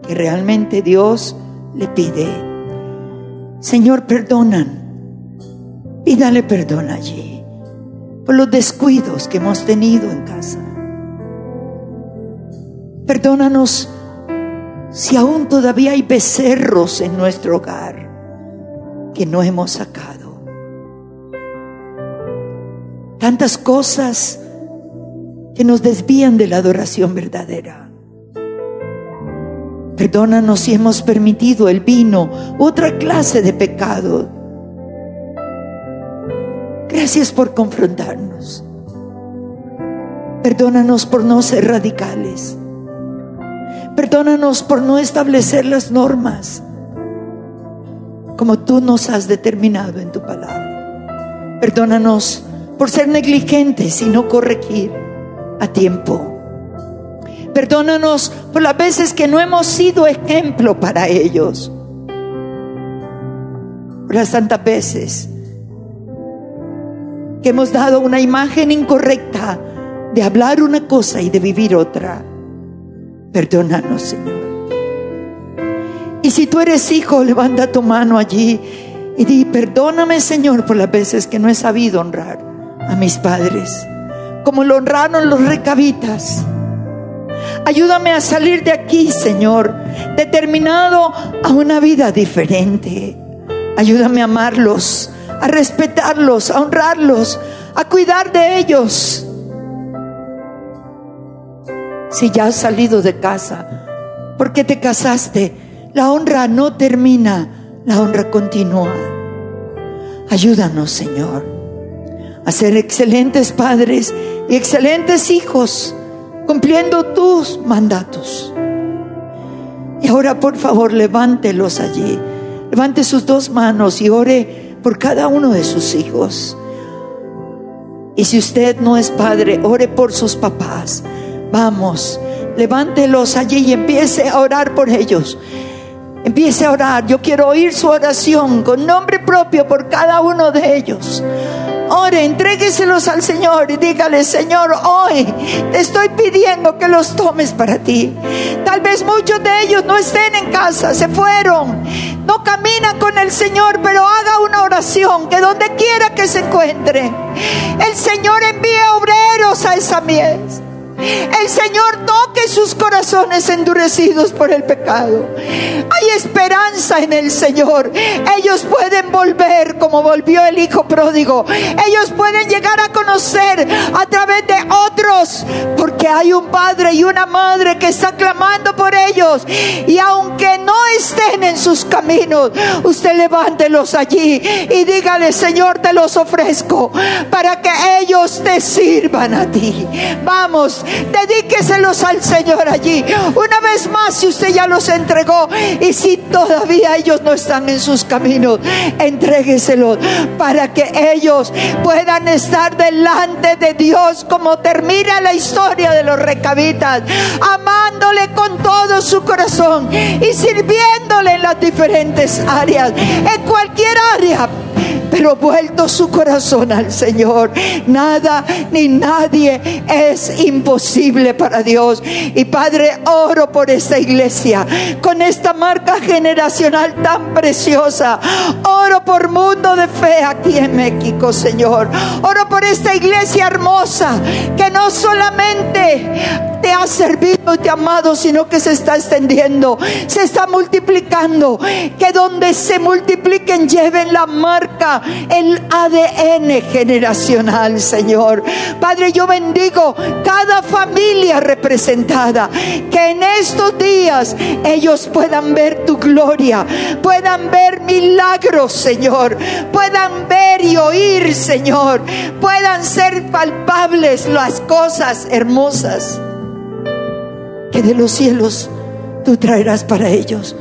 Speaker 1: que realmente Dios le pide. Señor, perdonan. Pídale perdón allí por los descuidos que hemos tenido en casa. Perdónanos si aún todavía hay becerros en nuestro hogar que no hemos sacado. Tantas cosas que nos desvían de la adoración verdadera. Perdónanos si hemos permitido el vino, otra clase de pecado. Gracias por confrontarnos. Perdónanos por no ser radicales. Perdónanos por no establecer las normas como tú nos has determinado en tu palabra. Perdónanos por ser negligentes y no corregir a tiempo. Perdónanos por las veces que no hemos sido ejemplo para ellos. Por las tantas veces que hemos dado una imagen incorrecta de hablar una cosa y de vivir otra. Perdónanos, Señor. Y si tú eres hijo, levanta tu mano allí y di, perdóname, Señor, por las veces que no he sabido honrar a mis padres, como lo honraron los recabitas. Ayúdame a salir de aquí, Señor, determinado a una vida diferente. Ayúdame a amarlos, a respetarlos, a honrarlos, a cuidar de ellos. Si ya has salido de casa, porque te casaste, la honra no termina, la honra continúa. Ayúdanos, Señor, a ser excelentes padres y excelentes hijos, cumpliendo tus mandatos. Y ahora, por favor, levántelos allí. Levante sus dos manos y ore por cada uno de sus hijos. Y si usted no es padre, ore por sus papás. Vamos, levántelos allí y empiece a orar por ellos. Empiece a orar. Yo quiero oír su oración con nombre propio por cada uno de ellos. Ore, entrégueselos al Señor y dígale, Señor, hoy te estoy pidiendo que los tomes para ti. Tal vez muchos de ellos no estén en casa, se fueron, no caminan con el Señor, pero haga una oración que donde quiera que se encuentre, el Señor envíe obreros a esa mies. El Señor toque sus corazones endurecidos por el pecado. Hay esperanza en el Señor. Ellos pueden volver como volvió el Hijo pródigo. Ellos pueden llegar a conocer a través de otros. Porque hay un padre y una madre que está clamando por ellos. Y aunque no estén en sus caminos, usted levántelos allí y dígale, Señor, te los ofrezco para que ellos te sirvan a ti. Vamos, Dedíqueselos al Señor allí. Una vez más, si usted ya los entregó y si todavía ellos no están en sus caminos, entrégueselos para que ellos puedan estar delante de Dios como termina la historia de los recabitas, amándole con todo su corazón y sirviéndole en las diferentes áreas, en cualquier área pero vuelto su corazón al Señor. Nada ni nadie es imposible para Dios. Y Padre, oro por esta iglesia, con esta marca generacional tan preciosa. Oro por mundo de fe aquí en México, Señor. Oro por esta iglesia hermosa, que no solamente te ha servido y te ha amado, sino que se está extendiendo, se está multiplicando. Que donde se multipliquen lleven la marca, el ADN generacional, Señor. Padre, yo bendigo cada familia representada. Que en estos días ellos puedan ver tu gloria, puedan ver milagros, Señor. Puedan ver y oír, Señor. Puedan ser palpables las cosas hermosas que de los cielos tú traerás para ellos.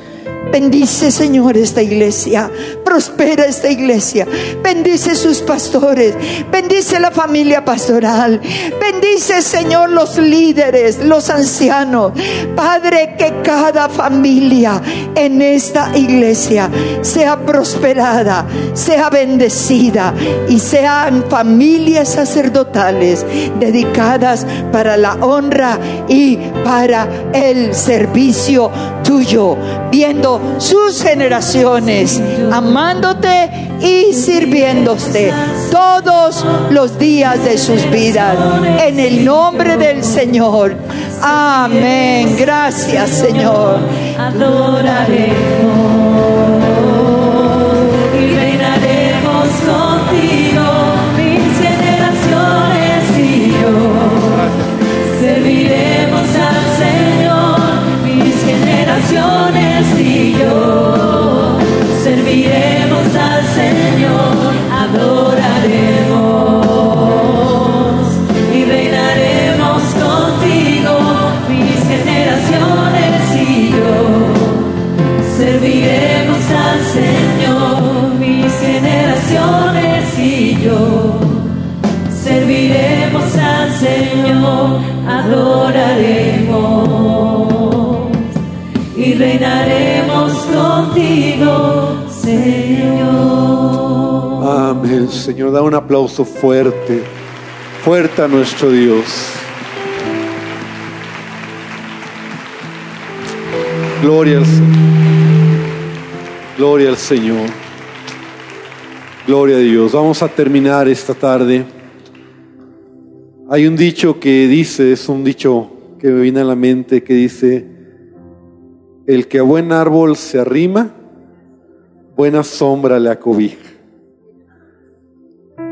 Speaker 1: Bendice, Señor, esta iglesia. Prospera esta iglesia. Bendice sus pastores. Bendice la familia pastoral. Bendice, Señor, los líderes, los ancianos. Padre, que cada familia en esta iglesia sea prosperada, sea bendecida y sean familias sacerdotales dedicadas para la honra y para el servicio tuyo, viendo sus generaciones, amándote y sirviéndote todos los días de sus vidas. En el nombre del Señor. Amén. Gracias, Señor. Adoraremos.
Speaker 2: Señor. Da un aplauso fuerte, fuerte a nuestro Dios. Gloria al Señor. Gloria al Señor. Gloria a Dios. Vamos a terminar esta tarde. Hay un dicho que dice, es un dicho que me viene a la mente, que dice, el que a buen árbol se arrima, buena sombra le acobija.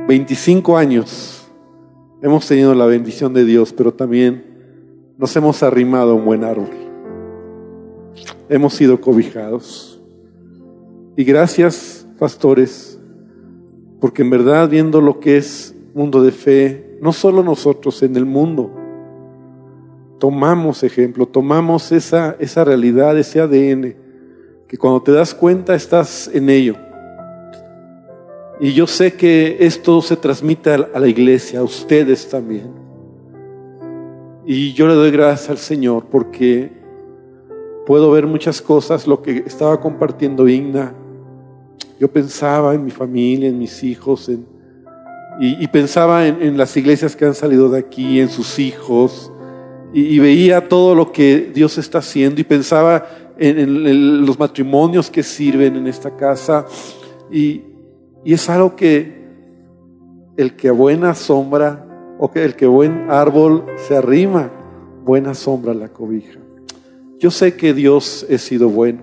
Speaker 2: 25 años hemos tenido la bendición de Dios, pero también nos hemos arrimado a un buen árbol. Hemos sido cobijados. Y gracias, pastores, porque en verdad viendo lo que es mundo de fe, no solo nosotros en el mundo, tomamos ejemplo, tomamos esa, esa realidad, ese ADN, que cuando te das cuenta estás en ello. Y yo sé que esto se transmite a la iglesia, a ustedes también. Y yo le doy gracias al Señor porque puedo ver muchas cosas, lo que estaba compartiendo Igna. Yo pensaba en mi familia, en mis hijos, en, Y, pensaba en, las iglesias que han salido de aquí, en sus hijos, y, veía todo lo que Dios está haciendo y pensaba en, los matrimonios que sirven en esta casa. Y, y es algo que el que buena sombra o que el que buen árbol se arrima, buena sombra la cobija. Yo sé que Dios ha sido bueno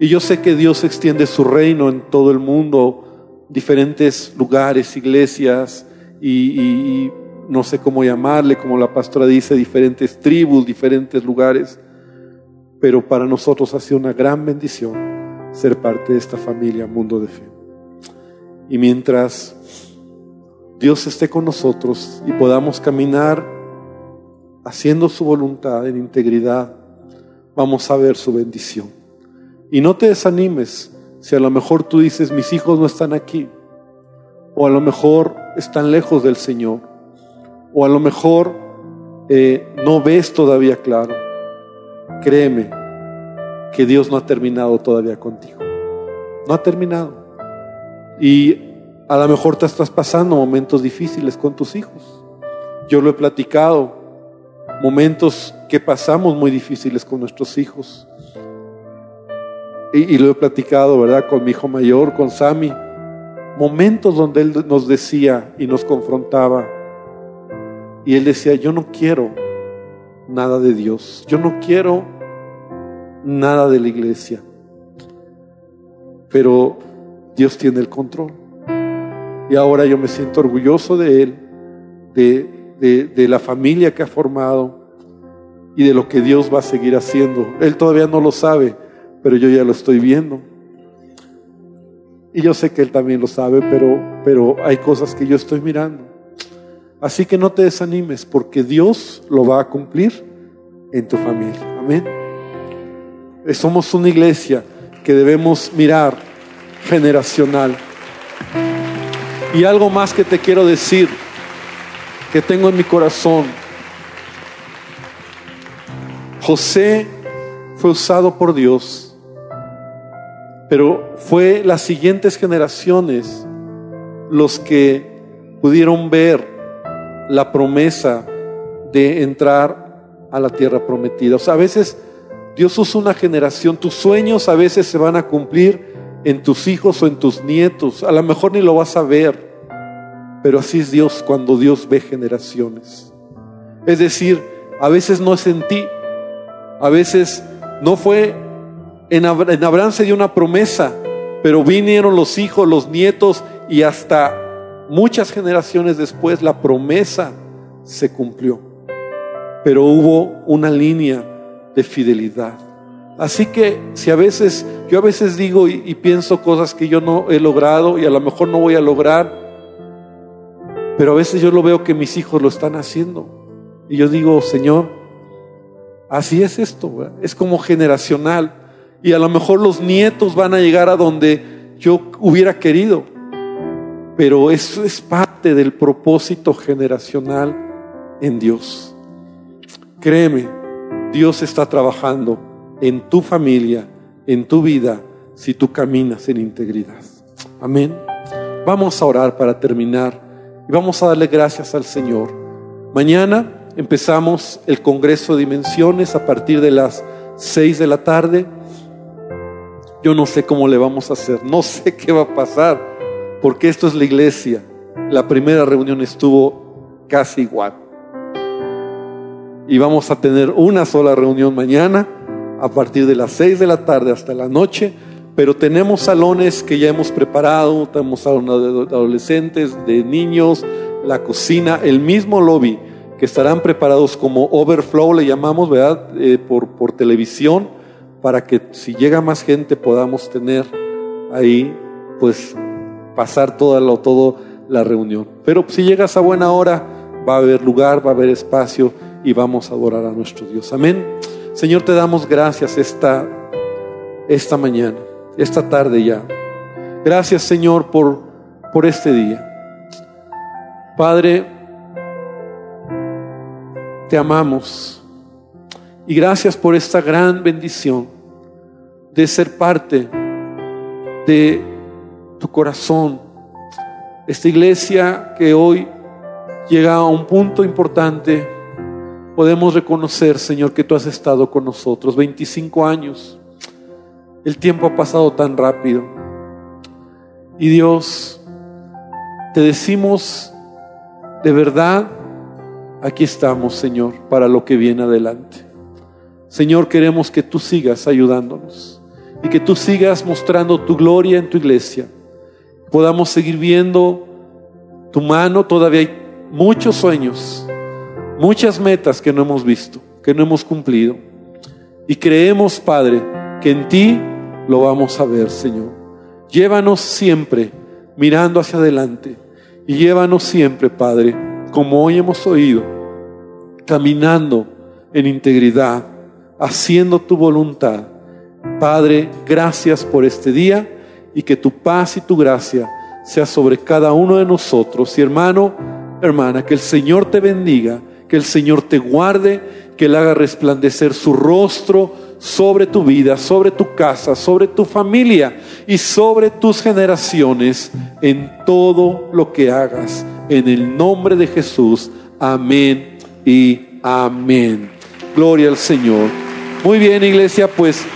Speaker 2: y yo sé que Dios extiende su reino en todo el mundo, diferentes lugares, iglesias y, no sé cómo llamarle, como la pastora dice, diferentes tribus, diferentes lugares. Pero para nosotros ha sido una gran bendición ser parte de esta familia Mundo de Fe. Y mientras Dios esté con nosotros y podamos caminar haciendo su voluntad en integridad, vamos a ver su bendición. Y no te desanimes si a lo mejor tú dices, mis hijos no están aquí, o a lo mejor están lejos del Señor, o a lo mejor eh, no ves todavía claro. Créeme que Dios no ha terminado todavía contigo. No ha terminado. Y a lo mejor te estás pasando momentos difíciles con tus hijos. Yo lo he platicado, momentos que pasamos muy difíciles con nuestros hijos. Y, lo he platicado, ¿verdad? Con mi hijo mayor, con Sammy. Momentos donde él nos decía y nos confrontaba. Y él decía, yo no quiero nada de Dios. Yo no quiero nada de la iglesia. Pero Dios tiene el control. Y ahora yo me siento orgulloso de él, de, la familia que ha formado y de lo que Dios va a seguir haciendo. Él todavía no lo sabe, pero yo ya lo estoy viendo. Y yo sé que Él también lo sabe, pero, pero hay cosas que yo estoy mirando. Así que no te desanimes, porque Dios lo va a cumplir en tu familia. Amén. Somos una iglesia que debemos mirar generacional. Y algo más que te quiero decir, que tengo en mi corazón. José fue usado por Dios, pero fue las siguientes generaciones los que pudieron ver la promesa de entrar a la tierra prometida. O sea, a veces Dios usa una generación, tus sueños a veces se van a cumplir en tus hijos o en tus nietos. A lo mejor ni lo vas a ver, pero así es Dios cuando Dios ve generaciones. Es decir, a veces no es en ti, a veces no fue en, Abraham se dio una promesa, pero vinieron los hijos, los nietos y hasta muchas generaciones después la promesa se cumplió. Pero hubo una línea de fidelidad. Así que si a veces, yo a veces digo y, pienso cosas que yo no he logrado y a lo mejor no voy a lograr, pero a veces yo lo veo que mis hijos lo están haciendo. Y yo digo, Señor, así es esto, es como generacional. Y a lo mejor los nietos van a llegar a donde yo hubiera querido. Pero eso es parte del propósito generacional en Dios. Créeme, Dios está trabajando en tu familia, en tu vida, si tú caminas en integridad. Amén. Vamos a orar para terminar y vamos a darle gracias al Señor. Mañana empezamos el Congreso de Dimensiones a partir de las 6 de la tarde. Yo no sé cómo le vamos a hacer, no sé qué va a pasar, porque esto es la iglesia. La primera reunión estuvo casi igual. Y vamos a tener una sola reunión mañana a partir de las 6 de la tarde hasta la noche, pero tenemos salones que ya hemos preparado, tenemos salones de adolescentes, de niños, la cocina, el mismo lobby, que estarán preparados como overflow, le llamamos, ¿verdad? Eh, por, televisión, para que si llega más gente podamos tener ahí, pues, pasar toda, lo, todo la reunión. Pero si llegas a buena hora, va a haber lugar, va a haber espacio y vamos a adorar a nuestro Dios. Amén. Señor, te damos gracias esta, esta mañana, esta tarde ya. Gracias, Señor, por, por este día. Padre, te amamos y gracias por esta gran bendición de ser parte de tu corazón, esta iglesia que hoy llega a un punto importante, podemos reconocer, Señor, que tú has estado con nosotros 25 años. El tiempo ha pasado tan rápido. Y Dios, te decimos de verdad, aquí estamos, Señor, para lo que viene adelante. Señor, queremos que tú sigas ayudándonos y que tú sigas mostrando tu gloria en tu iglesia. Podamos seguir viendo tu mano, todavía hay muchos sueños, muchas metas que no hemos visto, que no hemos cumplido. Y creemos, Padre, que en ti lo vamos a ver, Señor. Llévanos siempre mirando hacia adelante y llévanos siempre, Padre, como hoy hemos oído, caminando en integridad, haciendo tu voluntad. Padre, gracias por este día y que tu paz y tu gracia sea sobre cada uno de nosotros. Y hermano, hermana, que el Señor te bendiga, que el Señor te guarde, que Él haga resplandecer su rostro sobre tu vida, sobre tu casa, sobre tu familia y sobre tus generaciones en todo lo que hagas. En el nombre de Jesús. Amén y amén. Gloria al Señor. Muy bien, iglesia, pues